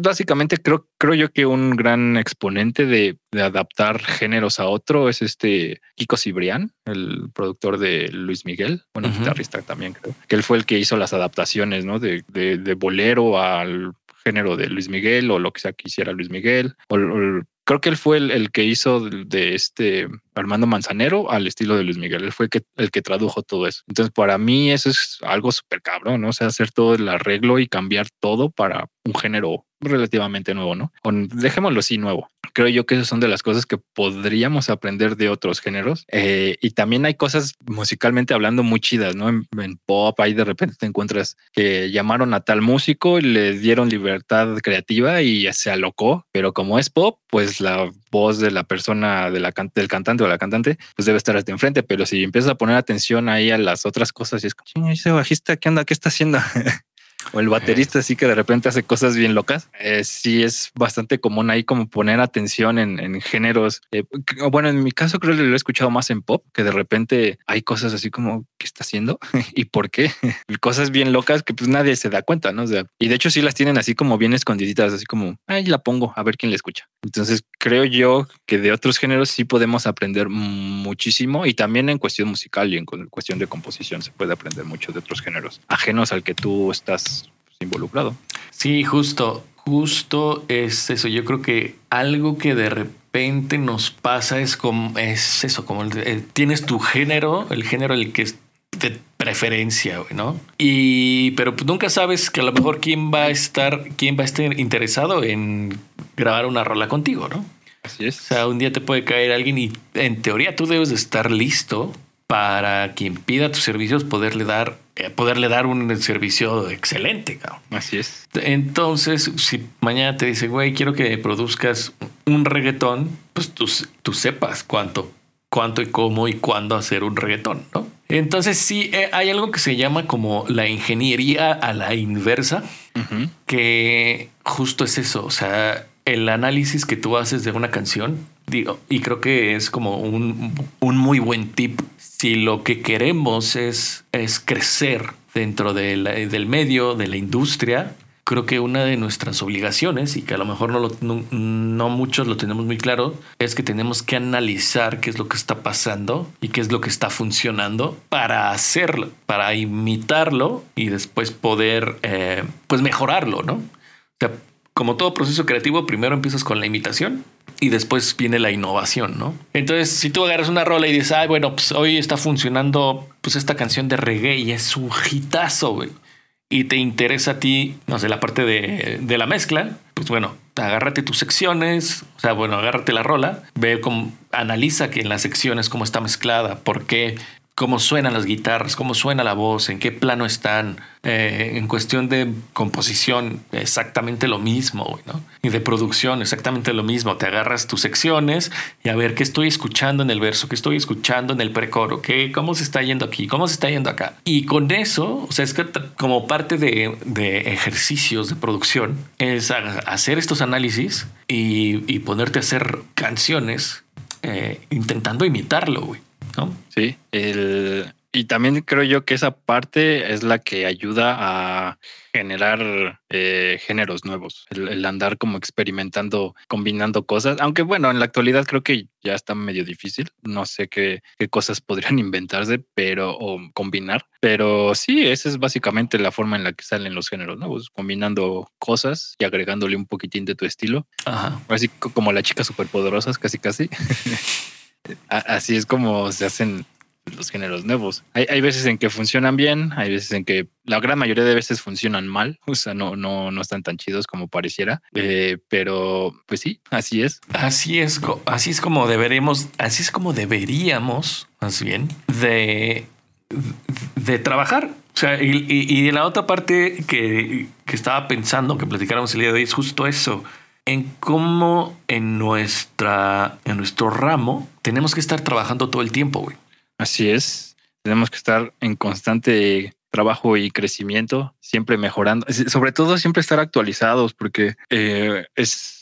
básicamente creo, creo yo que un gran exponente de, adaptar géneros a otro es este Kiko Cibrián, el productor de Luis Miguel, bueno, guitarrista también creo, que él fue el que hizo las adaptaciones, ¿no? De, de, bolero al género de Luis Miguel o lo que sea que hiciera Luis Miguel o, o creo que él fue el, que hizo de, este Armando Manzanero al estilo de Luis Miguel. Él fue el que, el que tradujo todo eso. Entonces, para mí eso es algo súper cabrón, ¿no? O sea, hacer todo el arreglo y cambiar todo para un género relativamente nuevo, ¿no? Dejémoslo así nuevo creo yo que esas son de las cosas que podríamos aprender de otros géneros. Eh, y también hay cosas musicalmente hablando muy chidas, ¿no? En, pop, ahí de repente te encuentras que llamaron a tal músico y le dieron libertad creativa y se alocó, pero como es pop, pues la voz de la persona, del cantante o la cantante, pues debe estar hasta enfrente. Pero si empiezas a poner atención ahí a las otras cosas y es como, ese bajista, ¿qué onda? ¿Qué está haciendo? o el baterista sí que de repente hace cosas bien locas. Eh, sí es bastante común ahí como poner atención en, géneros. Eh, bueno, en mi caso creo que lo he escuchado más en pop, que de repente hay cosas así como ¿qué está haciendo? ¿Y por qué? cosas bien locas que pues nadie se da cuenta, ¿no? y de hecho sí las tienen así como bien escondiditas, así como, ahí la pongo, a ver quién la escucha. Entonces creo yo que de otros géneros sí podemos aprender muchísimo y también en cuestión musical y en cuestión de composición se puede aprender mucho de otros géneros ajenos al que tú estás involucrado. Sí, justo, justo es eso. Yo creo que algo que de repente nos pasa es como es eso, como eh, tienes tu género, el género el que es de preferencia, ¿no? Y pero nunca sabes que a lo mejor quién va a estar, quién va a estar interesado en grabar una rola contigo, ¿no? Así es. O sea, un día te puede caer alguien y en teoría tú debes de estar listo para quien pida tus servicios poderle dar eh, poderle dar un servicio excelente. Cabrón. Así es. Entonces, si mañana te dice, güey, quiero que produzcas un reggaetón, pues tú, tú sepas cuánto, cuánto y cómo y cuándo hacer un reggaetón, ¿no? Entonces sí, eh, hay algo que se llama como la ingeniería a la inversa, que justo es eso, o sea, el análisis que tú haces de una canción, digo, y creo que es como un, un muy buen tip si lo que queremos es, es crecer dentro del medio, de la industria, creo que una de nuestras obligaciones, y que a lo mejor no, no, muchos lo tenemos muy claro, es que tenemos que analizar qué es lo que está pasando y qué es lo que está funcionando para hacerlo, para imitarlo y después poder eh, pues mejorarlo, ¿no? O sea, como todo proceso creativo, primero empiezas con la imitación y después viene la innovación, ¿no? Entonces, si tú agarras una rola y dices, ay, bueno, pues hoy está funcionando pues esta canción de reggae y es un hitazo, güey, y te interesa a ti, no sé, la parte de, de la mezcla, pues bueno, agárrate tus secciones, o sea, bueno, agárrate la rola, ve cómo, analiza que en las secciones cómo está mezclada, por qué, cómo suenan las guitarras, cómo suena la voz, en qué plano están. Eh, en cuestión de composición, exactamente lo mismo, ¿no? Y de producción, exactamente lo mismo. Te agarras tus secciones y a ver qué estoy escuchando en el verso, qué estoy escuchando en el precoro, qué, cómo se está yendo aquí, cómo se está yendo acá. Y con eso, o sea, es que como parte de, ejercicios de producción, es hacer estos análisis y, ponerte a hacer canciones eh, intentando imitarlo, güey. Sí, el, y también creo yo que esa parte es la que ayuda a generar eh, géneros nuevos, el, andar como experimentando, combinando cosas, aunque bueno, en la actualidad creo que ya está medio difícil, no sé qué, qué cosas podrían inventarse, pero o combinar, pero sí, esa es básicamente la forma en la que salen los géneros nuevos, combinando cosas y agregándole un poquitín de tu estilo, así como las chicas superpoderosas, casi casi. Así es como se hacen los géneros nuevos. Hay, veces en que funcionan bien, hay veces en que la gran mayoría de veces funcionan mal, o sea, no, no, no están tan chidos como pareciera, eh, pero pues sí, así es. Así es, así es como deberemos, así es como deberíamos, más bien, de, de trabajar. O sea, y, y, la otra parte que, que estaba pensando que platicáramos el día de hoy es justo eso en cómo en nuestra en nuestro ramo tenemos que estar trabajando todo el tiempo, güey. Así es. Tenemos que estar en constante trabajo y crecimiento, siempre mejorando, sobre todo siempre estar actualizados, porque eh, es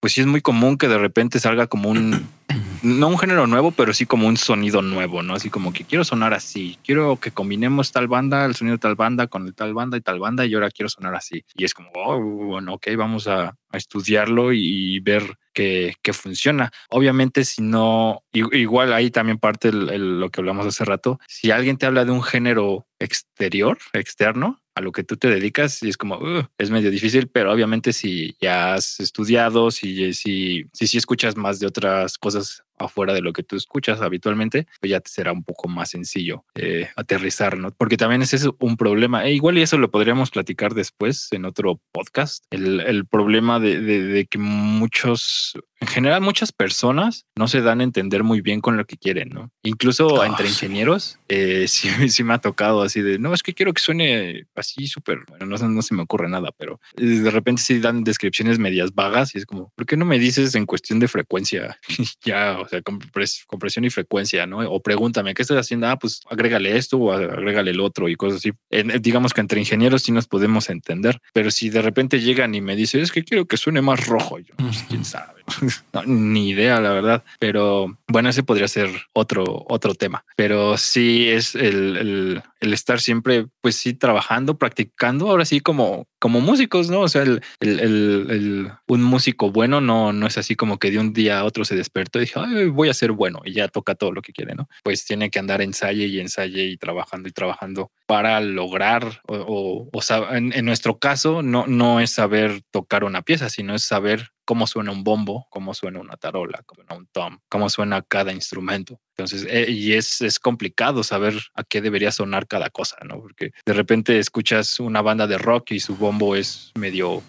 pues sí es muy común que de repente salga como un, no un género nuevo, pero sí como un sonido nuevo, ¿no? Así como que quiero sonar así, quiero que combinemos tal banda, el sonido de tal banda con el tal banda y tal banda y ahora quiero sonar así. Y es como, oh, bueno, ok, vamos a, estudiarlo y ver que, funciona. Obviamente, si no, igual ahí también parte lo que hablamos hace rato, si alguien te habla de un género exterior, externo, a lo que tú te dedicas y es como, es medio difícil, pero obviamente si ya has estudiado, si, si, si, escuchas más de otras cosas afuera de lo que tú escuchas habitualmente, pues ya será un poco más sencillo eh, aterrizar, ¿no? Porque también ese es un problema. E igual y eso lo podríamos platicar después en otro podcast. El, el problema de, de, que muchos, en general, muchas personas no se dan a entender muy bien con lo que quieren, ¿no? Incluso ah, entre ingenieros, eh, sí, sí, me ha tocado así de, no, es que quiero que suene así súper, bueno, no, no se me ocurre nada, pero de repente sí dan descripciones medias vagas y es como, ¿por qué no me dices en cuestión de frecuencia? ya, o sea, compresión y frecuencia, ¿no? O pregúntame, ¿qué estás haciendo? Ah, pues agrégale esto o agrégale el otro y cosas así. digamos que entre ingenieros sí nos podemos entender, pero si de repente llegan y me dicen, es que quiero que suene más rojo, yo, pues, quién sabe. ni idea, la verdad. Pero bueno, ese podría ser otro, otro tema. Pero sí es el, el, estar siempre, pues sí, trabajando, practicando, ahora sí como, como músicos, ¿no? O sea, el, el, un músico bueno no, no es así como que de un día a otro se despertó y dijo, voy a ser bueno y ya toca todo lo que quiere, ¿no? Pues tiene que andar ensaye y ensaye y trabajando y trabajando para lograr, o, o, en, en, nuestro caso, no, no es saber tocar una pieza, sino es saber cómo suena un bombo, cómo suena una tarola, cómo suena un tom, cómo suena cada instrumento. Entonces, eh, y es, es complicado saber a qué debería sonar cada cosa, ¿no? Porque de repente escuchas una banda de rock y su bombo es medio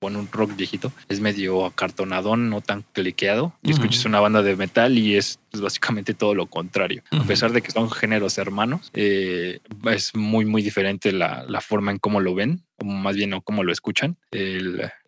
bueno, un rock viejito, es medio acartonadón, no tan cliqueado. Y escuchas una banda de metal y es pues, básicamente todo lo contrario. A pesar de que son géneros hermanos, eh, es muy, muy diferente la, la, forma en cómo lo ven, o más bien o cómo lo escuchan,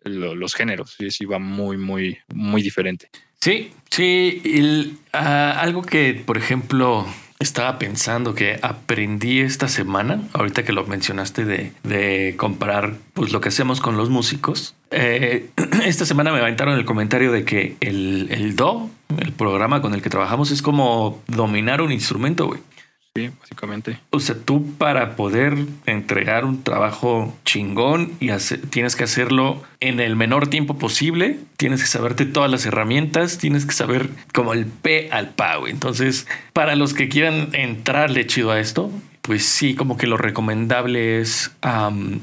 los géneros. Sí, sí, va muy, muy, muy diferente. Sí, sí. Ah, algo que, por ejemplo, estaba pensando que aprendí esta semana, ahorita que lo mencionaste de, de comparar pues, lo que hacemos con los músicos. Eh, esta semana me aventaron el comentario de que el, el Do, el programa con el que trabajamos, es como dominar un instrumento, güey. Sí, básicamente. O sea, tú para poder entregar un trabajo chingón y tienes que hacerlo en el menor tiempo posible, tienes que saberte todas las herramientas, tienes que saber como el P al güey. Entonces, para los que quieran entrarle chido a esto, pues sí, como que lo recomendable es,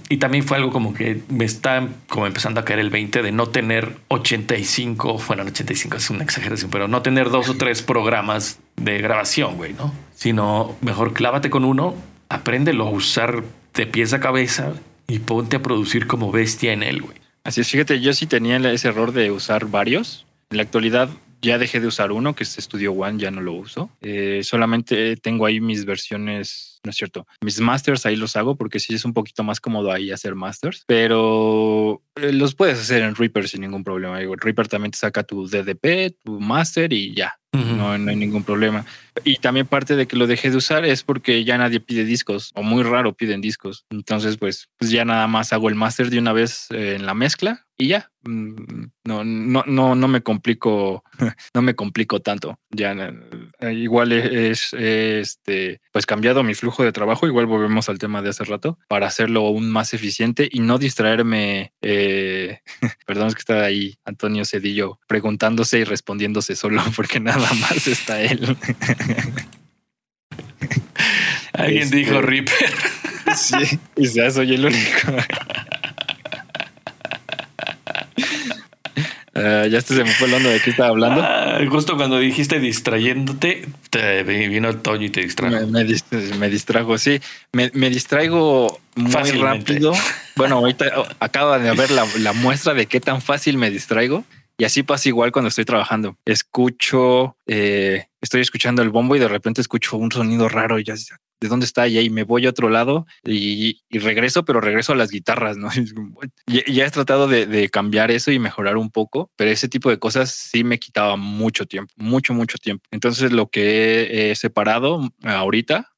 y también fue algo como que me está como empezando a caer el 20 de no tener 85, bueno, 85 es una exageración, pero no tener dos o tres programas de grabación, güey, ¿no? Sino mejor clávate con uno, apréndelo a usar de pies a cabeza y ponte a producir como bestia en él, güey. Así es, fíjate, yo sí tenía ese error de usar varios. En la actualidad ya dejé de usar uno, que es Studio One, ya no lo uso. Eh, solamente tengo ahí mis versiones no es cierto. Mis masters ahí los hago porque sí es un poquito más cómodo ahí hacer masters, pero los puedes hacer en Reaper sin ningún problema. Reaper también te saca tu DDP, tu master y ya. no, no, hay ningún problema. Y también parte de que lo dejé de usar es porque ya nadie pide discos o muy raro piden discos. Entonces, pues, pues ya nada más hago el master de una vez eh, en la mezcla y ya mm, no, no, no, no me complico, no me complico tanto. Ya eh, igual es, este, pues cambiado mi flujo de trabajo. Igual volvemos al tema de hace rato para hacerlo aún más eficiente y no distraerme. Eh, perdón, es que está ahí Antonio Cedillo preguntándose y respondiéndose solo porque nada más está él. Alguien dijo este, Reaper. Sí, y ya soy el único. Eh, ya se me fue el de qué estaba hablando. Ah, justo cuando dijiste distrayéndote, te vino el Toño y te distrajo. Me, distrajo, sí. Me, distraigo muy rápido. Bueno, ahorita oh, acaba de ver la, muestra de qué tan fácil me distraigo. Y así pasa igual cuando estoy trabajando. Escucho, eh, estoy escuchando el bombo y de repente escucho un sonido raro y ya de dónde está y ahí me voy a otro lado y, regreso, pero regreso a las guitarras, ¿no? Ya, ya he tratado de, cambiar eso y mejorar un poco, pero ese tipo de cosas sí me quitaba mucho tiempo, mucho, mucho tiempo. Entonces lo que he, separado ahorita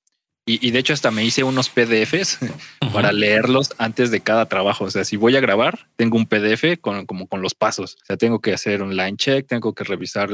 Y, de hecho hasta me hice unos PDFs para leerlos antes de cada trabajo. O sea, si voy a grabar, tengo un PDF con, como con los pasos. O sea, tengo que hacer un line check, tengo que revisar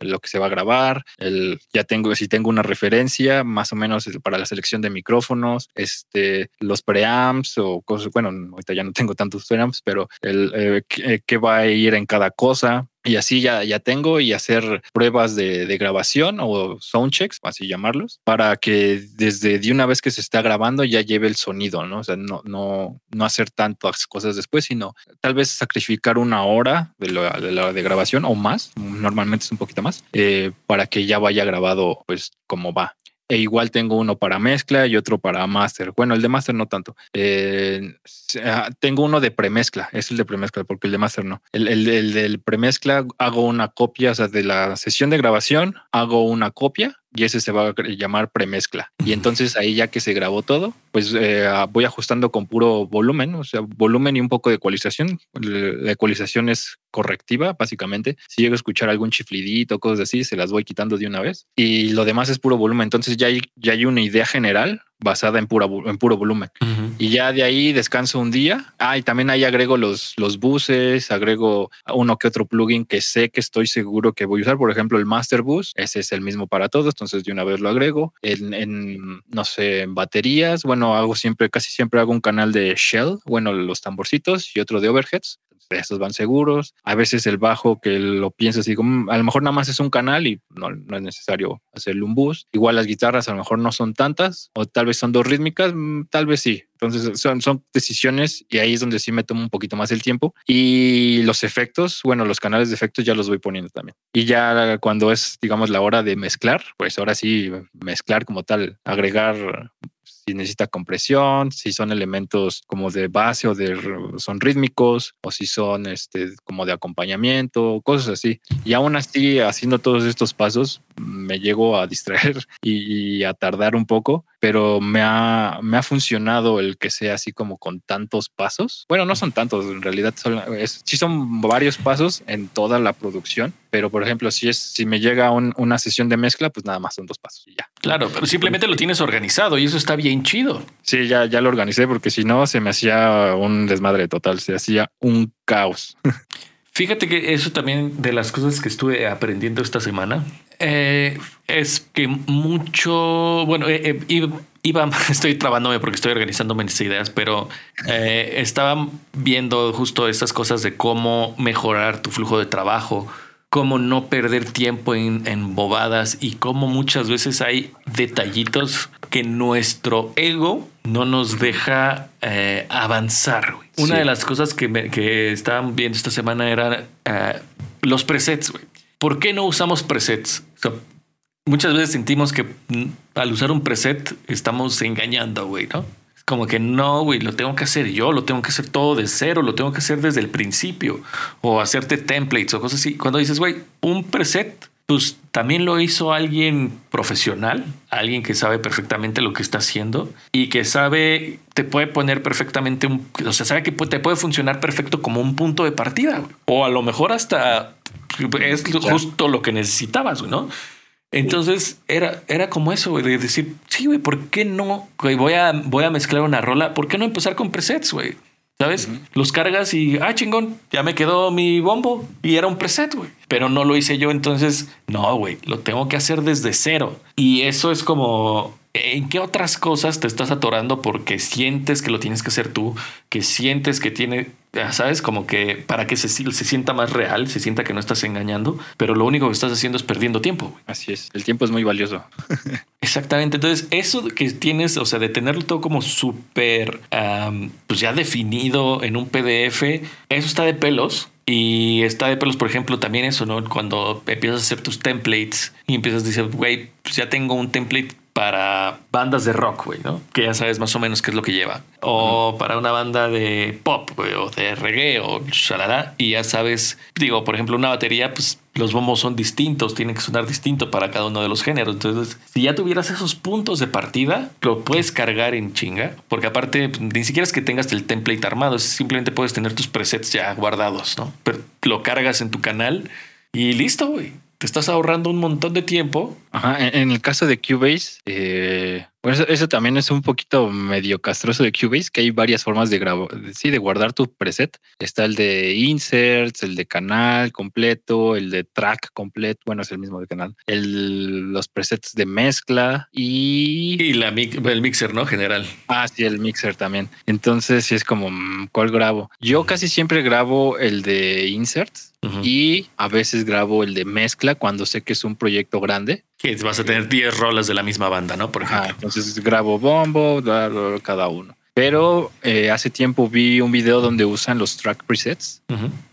lo que se va a grabar. El, ya tengo, si tengo una referencia más o menos para la selección de micrófonos, este, los preamps o cosas. Bueno, ahorita ya no tengo tantos preamps, pero el eh, eh, qué va a ir en cada cosa y así ya, ya tengo y hacer pruebas de, de, grabación o soundchecks, así llamarlos, para que desde de una vez que se está grabando ya lleve el sonido, ¿no? O sea, no, no, no hacer tantas cosas después, sino tal vez sacrificar una hora de la de, de, grabación o más, normalmente es un poquito más, eh, para que ya vaya grabado pues como va. E igual tengo uno para mezcla y otro para master. Bueno, el de master no tanto. Eh, ah, tengo uno de premezcla, es el de premezcla, porque el de master no. El, el, el del premezcla hago una copia, o sea, de la sesión de grabación hago una copia y ese se va a llamar premezcla. Y entonces ahí ya que se grabó todo, pues eh, voy ajustando con puro volumen, o sea, volumen y un poco de ecualización. La ecualización es correctiva, básicamente. Si llego a escuchar algún chiflidito, cosas así, se las voy quitando de una vez. Y lo demás es puro volumen. Entonces ya hay, ya hay una idea general basada en, pura, en puro volumen. Y ya de ahí descanso un día. Ah, y también ahí agrego los, los buses, agrego uno que otro plugin que sé que estoy seguro que voy a usar. Por ejemplo, el Master Bus, ese es el mismo para todos, entonces de una vez lo agrego. En, en no sé, en baterías, bueno, hago siempre, casi siempre hago un canal de Shell, bueno, los tamborcitos y otro de overheads estos van seguros. A veces el bajo que lo piensas así como a lo mejor nada más es un canal y no, no, es necesario hacerle un boost. Igual las guitarras a lo mejor no son tantas o tal vez son dos rítmicas, mm, tal vez sí. Entonces son, son decisiones y ahí es donde sí me tomo un poquito más el tiempo. Y los efectos, bueno, los canales de efectos ya los voy poniendo también. Y ya cuando es, digamos, la hora de mezclar, pues ahora sí mezclar como tal, agregar si necesita compresión, si son elementos como de base o de son rítmicos o si son este como de acompañamiento, cosas así. Y aún así, haciendo todos estos pasos, me llego a distraer y, a tardar un poco, pero me ha, me ha funcionado el que sea así como con tantos pasos. Bueno, no son tantos, en realidad son, sí son varios pasos en toda la producción, pero por ejemplo, si es si me llega una sesión de mezcla, pues nada más son dos pasos y ya. Claro, pero simplemente lo tienes organizado y eso está bien chido. Sí, ya, ya lo organicé porque si no se me hacía un desmadre total, se hacía un caos. Fíjate que eso también de las cosas que estuve aprendiendo esta semana eh, es que mucho, bueno, eh, eh, iba, estoy trabándome porque estoy organizándome estas ideas, pero estaba viendo justo estas cosas de cómo mejorar tu flujo de trabajo, cómo no perder tiempo en, bobadas y cómo muchas veces hay detallitos que nuestro ego no nos deja avanzar. Una de las cosas que, que estaban viendo esta semana era los presets. ¿Por qué no usamos presets? muchas veces sentimos que mm, al usar un preset estamos engañando, güey, ¿no? Es como que no, güey, lo tengo que hacer yo, lo tengo que hacer todo de cero, lo tengo que hacer desde el principio o hacerte templates o cosas así. Cuando dices, güey, un preset, pues también lo hizo alguien profesional, alguien que sabe perfectamente lo que está haciendo y que sabe, te puede poner perfectamente un, o sea, sabe que te puede funcionar perfecto como un punto de partida o a lo mejor hasta es justo lo que necesitabas, ¿no? Entonces era, era como eso, güey, de decir, sí, güey, ¿por qué no? voy, a, voy a mezclar una rola, ¿por qué no empezar con presets, güey? ¿Sabes? Los cargas y, ah, chingón, ya me quedó mi bombo y era un preset, güey. Pero no lo hice yo, entonces, no, güey, lo tengo que hacer desde cero. Y eso es como ¿En qué otras cosas te estás atorando porque sientes que lo tienes que hacer tú? Que sientes que tiene, sabes, como que para que se, se sienta más real, se sienta que no estás engañando, pero lo único que estás haciendo es perdiendo tiempo. Así es, el tiempo es muy valioso. Exactamente, entonces eso que tienes, o sea, de tenerlo todo como súper, pues ya definido en un PDF, eso está de pelos. Y está de pelos, por ejemplo, también eso, ¿no? Cuando empiezas a hacer tus templates y empiezas a decir, güey, pues ya tengo un template para bandas de rock, güey, ¿no? Que ya sabes más o menos qué es lo que lleva. O para una banda de pop, güey, o de reggae, o shalala, y ya sabes, digo, por ejemplo, una batería, pues los bombos son distintos, tienen que sonar distinto para cada uno de los géneros. Entonces, si ya tuvieras esos puntos de partida, lo puedes cargar en chinga, porque aparte, ni siquiera es que tengas el template armado, simplemente puedes tener tus presets ya guardados, ¿no? Pero lo cargas en tu canal y listo, güey te estás ahorrando un montón de tiempo. Ajá, en, el caso de Cubase, eh, Bueno, eso, eso también es un poquito medio castroso de Cubase, que hay varias formas de grabar, sí, de guardar tu preset. Está el de inserts, el de canal completo, el de track completo, bueno, es el mismo de canal, el, los presets de mezcla y... Y la, el mixer, ¿no? General. Ah, sí, el mixer también. Entonces, sí es como, mm, ¿cuál grabo? Yo casi siempre grabo el de inserts y a veces grabo el de mezcla cuando sé que es un proyecto grande. Que vas a tener 10 rolas de la misma banda, ¿no? Por ejemplo. entonces grabo bombo, cada uno. Pero eh, hace tiempo vi un video donde usan los track presets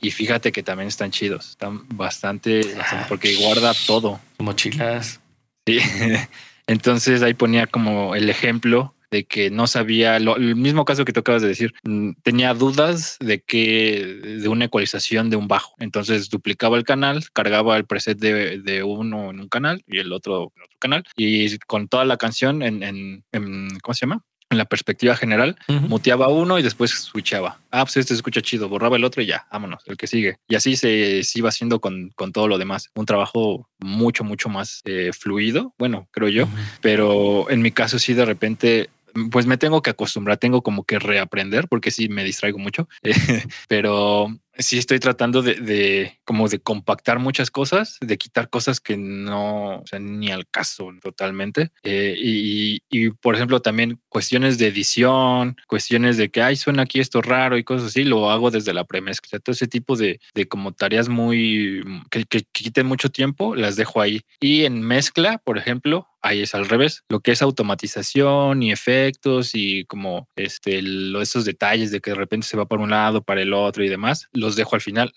y fíjate que también están chidos. Están bastante, bastante- porque guarda todo. Mochilas. Sí. Entonces ahí ponía como el ejemplo de que no sabía, lo- el mismo caso que tú acabas de decir, mm, tenía dudas de que de una ecualización de un bajo. Entonces duplicaba el canal, cargaba el preset de, de uno en un canal y el otro en otro canal y con toda la canción en, en- en- ¿cómo se llama? En la perspectiva general, Ujú. muteaba uno y después switchaba. Ah, pues este se escucha chido, borraba el otro y ya, vámonos, el que sigue. Y así se, se iba haciendo con, con todo lo demás. Un trabajo mucho, mucho más eh, fluido, bueno, creo yo, Ujú. pero en mi caso sí de repente... Pues me tengo que acostumbrar, tengo como que reaprender porque sí me distraigo mucho, pero sí estoy tratando de, de como de compactar muchas cosas, de quitar cosas que no, o sea, ni al caso totalmente. Eh, y, y, por ejemplo, también cuestiones de edición, cuestiones de que, ay, suena aquí esto raro y cosas así, lo hago desde la premezcla. Todo ese tipo de, de como tareas muy, que, que quiten mucho tiempo, las dejo ahí. Y en mezcla, por ejemplo, ahí es al revés. Lo que es automatización y efectos y como este, lo, esos detalles de que de repente se va por un lado, para el otro y demás, los dejo al final.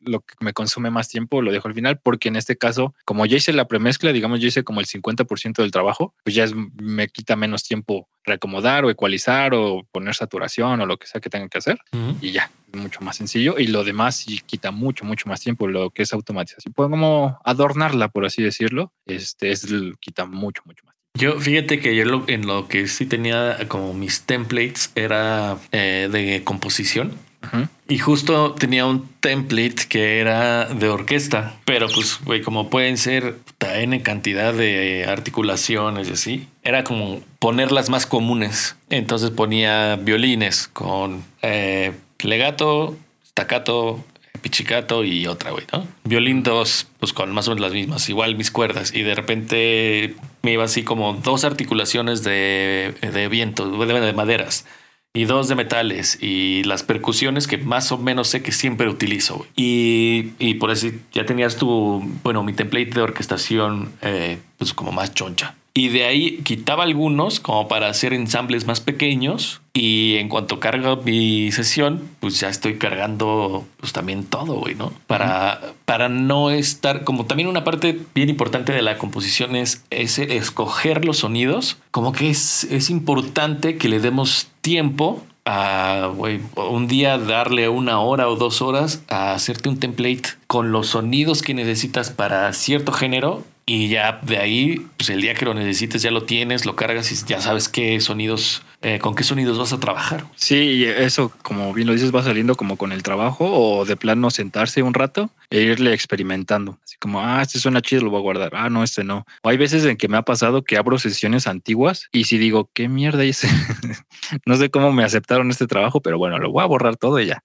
Lo que me consume más tiempo lo dejo al final porque en este caso, como ya hice la premezcla, digamos, yo hice como el 50% del trabajo, pues ya es, me quita menos tiempo reacomodar o ecualizar o poner saturación o lo que sea que tenga que hacer y ya, mucho más sencillo. Y lo demás sí quita mucho, mucho más tiempo lo que es automatización. Como adornarla, por así decirlo, este es quita mucho, mucho más. Yo, fíjate que yo lo- en lo que sí tenía como mis templates era eh, de composición. Ujú. Y justo tenía un template que era de orquesta, pero pues, güey, como pueden ser N cantidad de articulaciones y así, era como poner las más comunes. Entonces ponía violines con eh, legato, staccato, pichicato y otra, güey, ¿no? Violín 2, pues con más o menos las mismas, igual mis cuerdas. Y de repente me iba así como dos articulaciones de, de viento, de, de maderas y dos de metales y las percusiones que más o menos sé que siempre utilizo. Y, y por eso ya tenías tu, bueno, mi template de orquestación eh, pues como más choncha. Y de ahí quitaba algunos como para hacer ensambles más pequeños. Y en cuanto cargo mi sesión, pues ya estoy cargando pues también todo, güey, ¿no? Para, para no estar, como también una parte bien importante de la composición es, es escoger los sonidos. Como que es, es importante que le demos tiempo a güey, un día darle una hora o dos horas a hacerte un template con los sonidos que necesitas para cierto género y ya de ahí, pues el día que lo necesites ya lo tienes, lo cargas y ya sabes qué sonidos, eh, con qué sonidos vas a trabajar. Sí, y eso, como bien lo dices, va saliendo como con el trabajo o de plano sentarse un rato e irle experimentando. Así como, ah, este suena chido, lo voy a guardar. Ah, no, este no. O hay veces en que me ha pasado que abro sesiones antiguas y si digo, ¿qué mierda hice? no sé cómo me aceptaron este trabajo, pero bueno, lo voy a borrar todo y ya.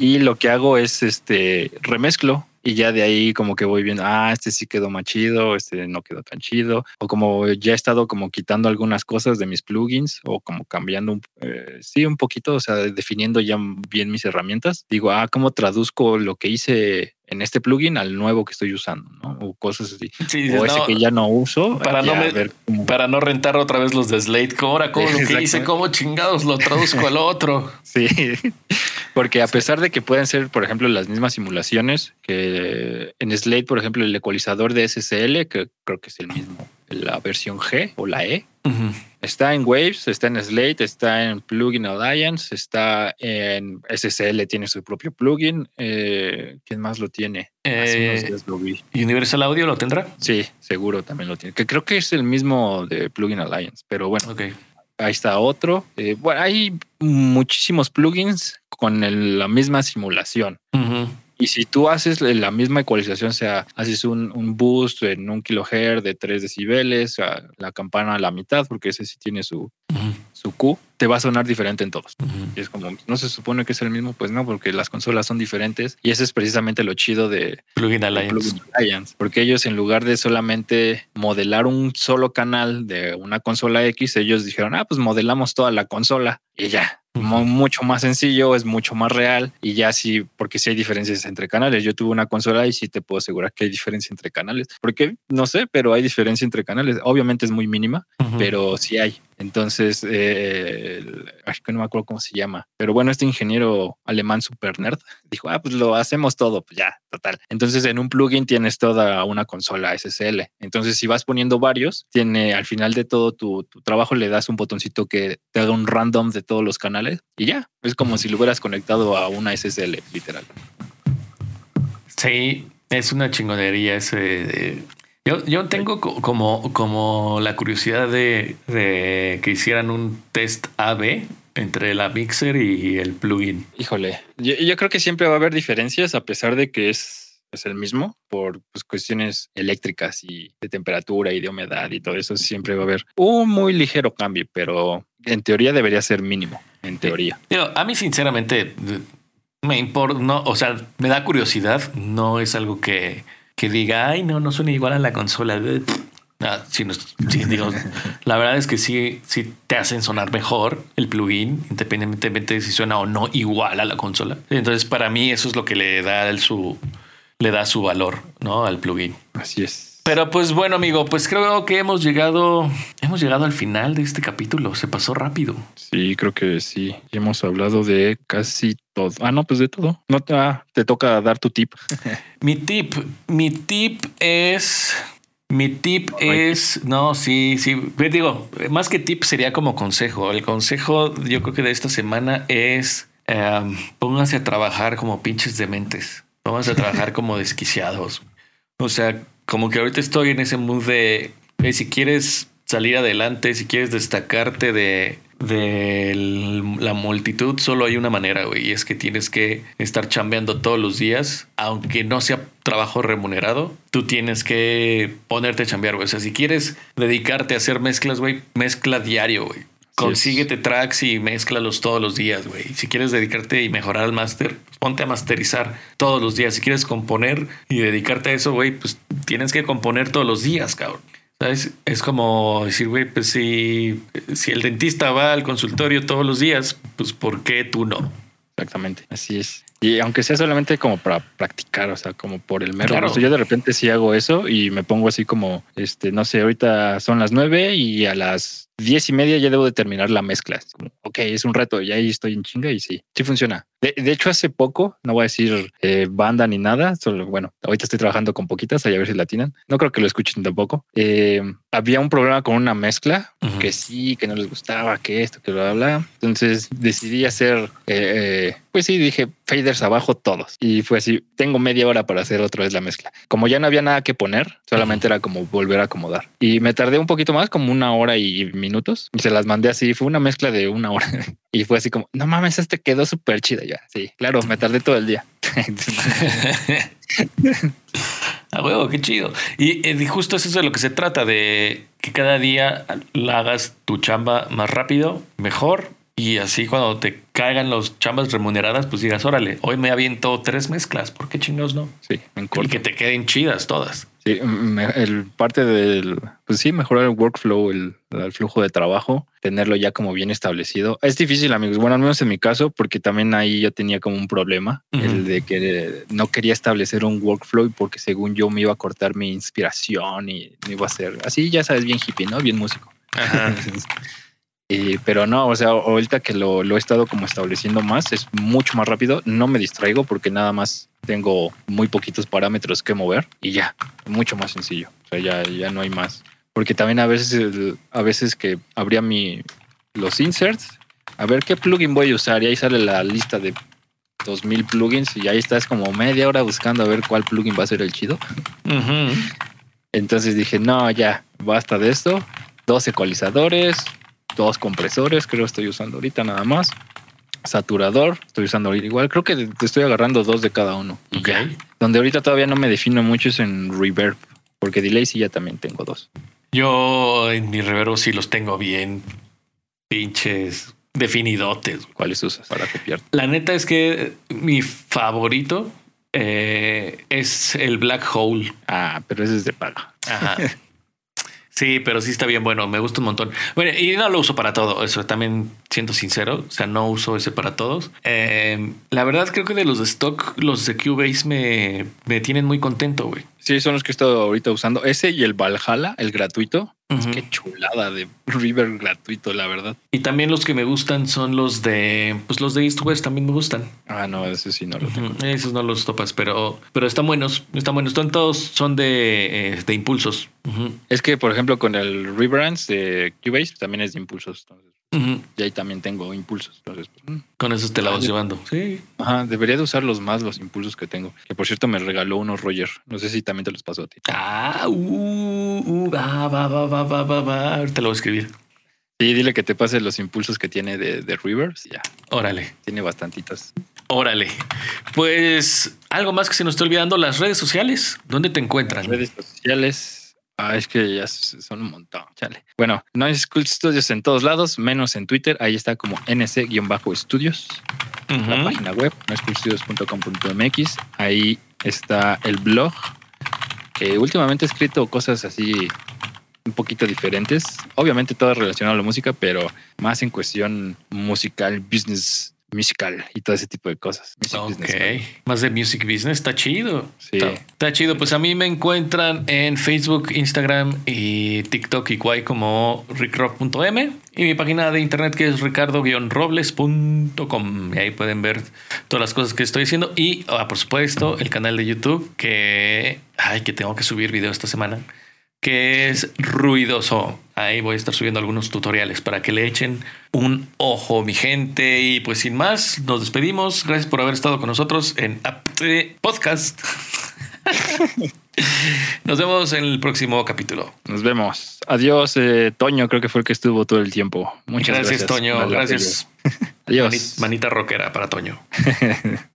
Y lo que hago es este remezclo y ya de ahí como que voy viendo, ah, este sí quedó más chido, este no quedó tan chido, o como ya he estado como quitando algunas cosas de mis plugins o como cambiando, un, eh, sí, un poquito, o sea, definiendo ya bien mis herramientas. Digo, ah, ¿cómo traduzco lo que hice en este plugin al nuevo que estoy usando, ¿no? O cosas así. Sí, o ese que ya no uso. para no me- ver cómo- para no rentar otra vez los de Slate, como ahora como lo que hice, cómo chingados lo traduzco al otro. Sí, porque a pesar de que pueden ser, por ejemplo, las mismas simulaciones, que en Slate, por ejemplo, el ecualizador de SSL, que creo que es el mismo, la versión G o la E. está en Waves, está en Slate, está en Plugin Alliance, está en SSL, tiene su propio plugin. Eh, ¿Quién más lo tiene? Hace unos Eh, días lo vi. Universal Audio lo tendrá. Sí, seguro también lo tiene. Que creo que es el mismo de Plugin Alliance, pero bueno. Ok. Ahí está otro. Eh, bueno, hay muchísimos plugins con el- la misma simulación. Y si tú haces la misma ecualización, o sea, haces un, un boost en un kilohertz de 3 decibeles, la campana a la mitad, porque ese sí tiene su, su Q, te va a sonar diferente en todos. Y es como, no se supone que es el mismo, pues no, porque las consolas son diferentes. Y ese es precisamente lo chido de Plugin Alliance. Alliance. Porque ellos, en lugar de solamente modelar un solo canal de una consola X, ellos dijeron, ah, pues modelamos toda la consola y ya mucho más sencillo, es mucho más real y ya sí, porque sí hay diferencias entre canales. Yo tuve una consola y sí te puedo asegurar que hay diferencia entre canales, porque no sé, pero hay diferencia entre canales. Obviamente es muy mínima, pero sí hay. Entonces, eh, no me acuerdo cómo se llama, pero bueno, este ingeniero alemán super nerd dijo, ah, pues lo hacemos todo, pues ya, total. Entonces, en un plugin tienes toda una consola SSL. Entonces, si vas poniendo varios, tiene al final de todo tu, tu trabajo le das un botoncito que te haga un random de todos los canales y ya, es como si lo hubieras conectado a una SSL, literal. Sí, es una chingonería ese. Yo, yo tengo como, como la curiosidad de, que hicieran un test AB entre la mixer y el plugin. Híjole, yo, creo que siempre va a haber diferencias a pesar de que es, es el mismo por pues, cuestiones eléctricas y de temperatura y de humedad y todo eso. Siempre va a haber un muy ligero cambio, pero en teoría debería ser mínimo, en teoría. a mí sinceramente me importa, no, o sea, me da curiosidad, no es algo que que diga, ay, no, no suena igual a la consola. Ah, digo, la verdad es que sí, sí te hacen sonar mejor el plugin, independientemente de si suena o no igual a la consola. Entonces, para mí, eso es lo que le da el, su, le da su valor, ¿no? Al plugin. Así es. Pero pues bueno, amigo, pues creo que hemos llegado, hemos llegado al final de este capítulo. Se pasó rápido. Sí, creo que sí. Hemos hablado de casi todo. Ah, no, pues de todo. No te, ah, te toca dar tu tip. mi tip, mi tip es mi tip es, no, sí, sí, digo, más que tip sería como consejo. El consejo yo creo que de esta semana es em, pónganse a trabajar como pinches dementes, pónganse a trabajar como desquiciados. O sea, como que ahorita estoy en ese mood de si quieres salir adelante, si quieres destacarte de, de la multitud, solo hay una manera, güey, y es que tienes que estar chambeando todos los días, aunque no sea trabajo remunerado, tú tienes que ponerte a chambear, güey. O sea, si quieres dedicarte a hacer mezclas, güey, mezcla diario, güey. Consíguete tracks y mézclalos todos los días, güey. Si quieres dedicarte y mejorar al máster, ponte a masterizar todos los días. Si quieres componer y dedicarte a eso, güey, pues tienes que componer todos los días, cabrón. ¿Sabes? Es como decir, güey, pues si, si el dentista va al consultorio todos los días, pues ¿por qué tú no? Exactamente, así es. Y aunque sea solamente como para practicar, o sea, como por el mero. yo de repente sí hago eso y me pongo así como, este, no sé, ahorita son las nueve y a las diez y media ya debo de terminar la mezcla. Es como, ok, es un reto, y ahí estoy en chinga y sí, sí funciona. De, hecho, hace poco, no voy a decir eh, banda ni nada, solo, bueno, ahorita estoy trabajando con poquitas, a ver si latinan. No creo que lo escuchen tampoco. Eh, había un programa con una mezcla que sí, que no les gustaba, que esto, que bla, bla. Entonces decidí hacer, eh, pues sí, dije faders abajo todos. Y fue así, tengo media hora para hacer otra vez la mezcla. Como ya no había nada que poner, solamente era como volver a acomodar. Y me tardé un poquito más, como una hora y minutos y se las mandé así. Fue una mezcla de una hora y fue así como no mames, este quedó súper chido ya. Sí, claro, me tardé todo el día. A huevo, qué chido. Y, y, justo eso es de lo que se trata, de que cada día la hagas tu chamba más rápido, mejor. Y así cuando te caigan los chambas remuneradas, pues digas, órale, hoy me aviento tres mezclas, ¿por qué chingados no? Sí, en corto. Y que te queden chidas todas. Sí, el parte del, pues sí, mejorar el workflow, el, flujo de trabajo, tenerlo ya como bien establecido. Es difícil, amigos. Bueno, al menos en mi caso, porque también ahí yo tenía como un problema, el de que no quería establecer un workflow porque según yo me iba a cortar mi inspiración y me iba a hacer así, ya sabes, bien hippie, ¿no? Bien músico. pero no, o sea, ahorita que lo, lo, he estado como estableciendo más, es mucho más rápido. No me distraigo porque nada más tengo muy poquitos parámetros que mover y ya, mucho más sencillo. O sea, ya, ya no hay más. Porque también a veces, a veces que abría mi, los inserts, a ver qué plugin voy a usar y ahí sale la lista de 2000 plugins y ahí estás como media hora buscando a ver cuál plugin va a ser el chido. Entonces dije, no, ya, basta de esto. Dos ecualizadores, dos compresores, creo que estoy usando ahorita nada más. saturador. Estoy usando igual, creo que te estoy agarrando dos de cada uno. Ok. Ya. Donde ahorita todavía no me defino mucho es en reverb, porque delay sí ya también tengo dos. Yo en mi reverbo sí los tengo bien pinches definidotes. ¿Cuáles usas para copiar? La neta es que mi favorito eh, es el Black Hole. Ah, pero ese es de paga. Ajá. Sí, pero sí está bien bueno, me gusta un montón. Bueno, y no lo uso para todo, eso también siento sincero, o sea, no uso ese para todos. Eh, la verdad creo que de los de stock, los de Cubase me, me tienen muy contento, güey. Sí, son los que he estado ahorita usando. Ese y el Valhalla, el gratuito. Ujú. Qué chulada de River gratuito, la verdad. Y también los que me gustan son los de, pues los de East West también me gustan. Ah, no, ese sí no lo tengo. Esos no los topas, pero, pero están buenos, están buenos. Son todos son de, eh, de impulsos. Es que, por ejemplo, con el Reverance de Cubase también es de impulsos. Entonces, ujú. y ahí también tengo impulsos. Entonces, pues, mm. Con esos te la vas llevando. Sí. Ajá, debería de usarlos más los impulsos que tengo. Que por cierto me regaló unos Roger. No sé si también te los pasó a ti. Ah, uh, uh, va, va, va, va, va, va, va. Ahorita lo voy a escribir. Sí, dile que te pase los impulsos que tiene de, de Rivers. Ya, Órale, tiene bastantitas. órale. Pues algo más que se nos está olvidando, las redes sociales. ¿Dónde te encuentran? Redes sociales. Ah, es que ya son un montón. Chale. Bueno, Noise School Studios en todos lados, menos en Twitter. Ahí está como nc-estudios. La Ujú. página web, noiseschoolstudios.com.mx. Ahí está el blog, que últimamente he escrito cosas así un poquito diferentes. Obviamente todo relacionado a la música, pero más en cuestión musical, business musical y todo ese tipo de cosas. Music business, Ok, más de music business, está chido. Sí. Está, está chido. Pues a mí me encuentran en Facebook, Instagram y TikTok y Kwai como rickrock.m y mi página de internet que es ricardo-robles.com. Y ahí pueden ver todas las cosas que estoy haciendo y, ah, por supuesto, el canal de YouTube que, ay, que tengo que subir video esta semana que es ruidoso. Ahí voy a estar subiendo algunos tutoriales para que le echen un ojo, mi gente. Y pues sin más, nos despedimos. Gracias por haber estado con nosotros en Podcast. Nos vemos en el próximo capítulo. Nos vemos. Adiós, eh, Toño, creo que fue el que estuvo todo el tiempo. Muchas gracias, gracias. Toño. Gracias. Adiós. Mani- Manita rockera para Toño.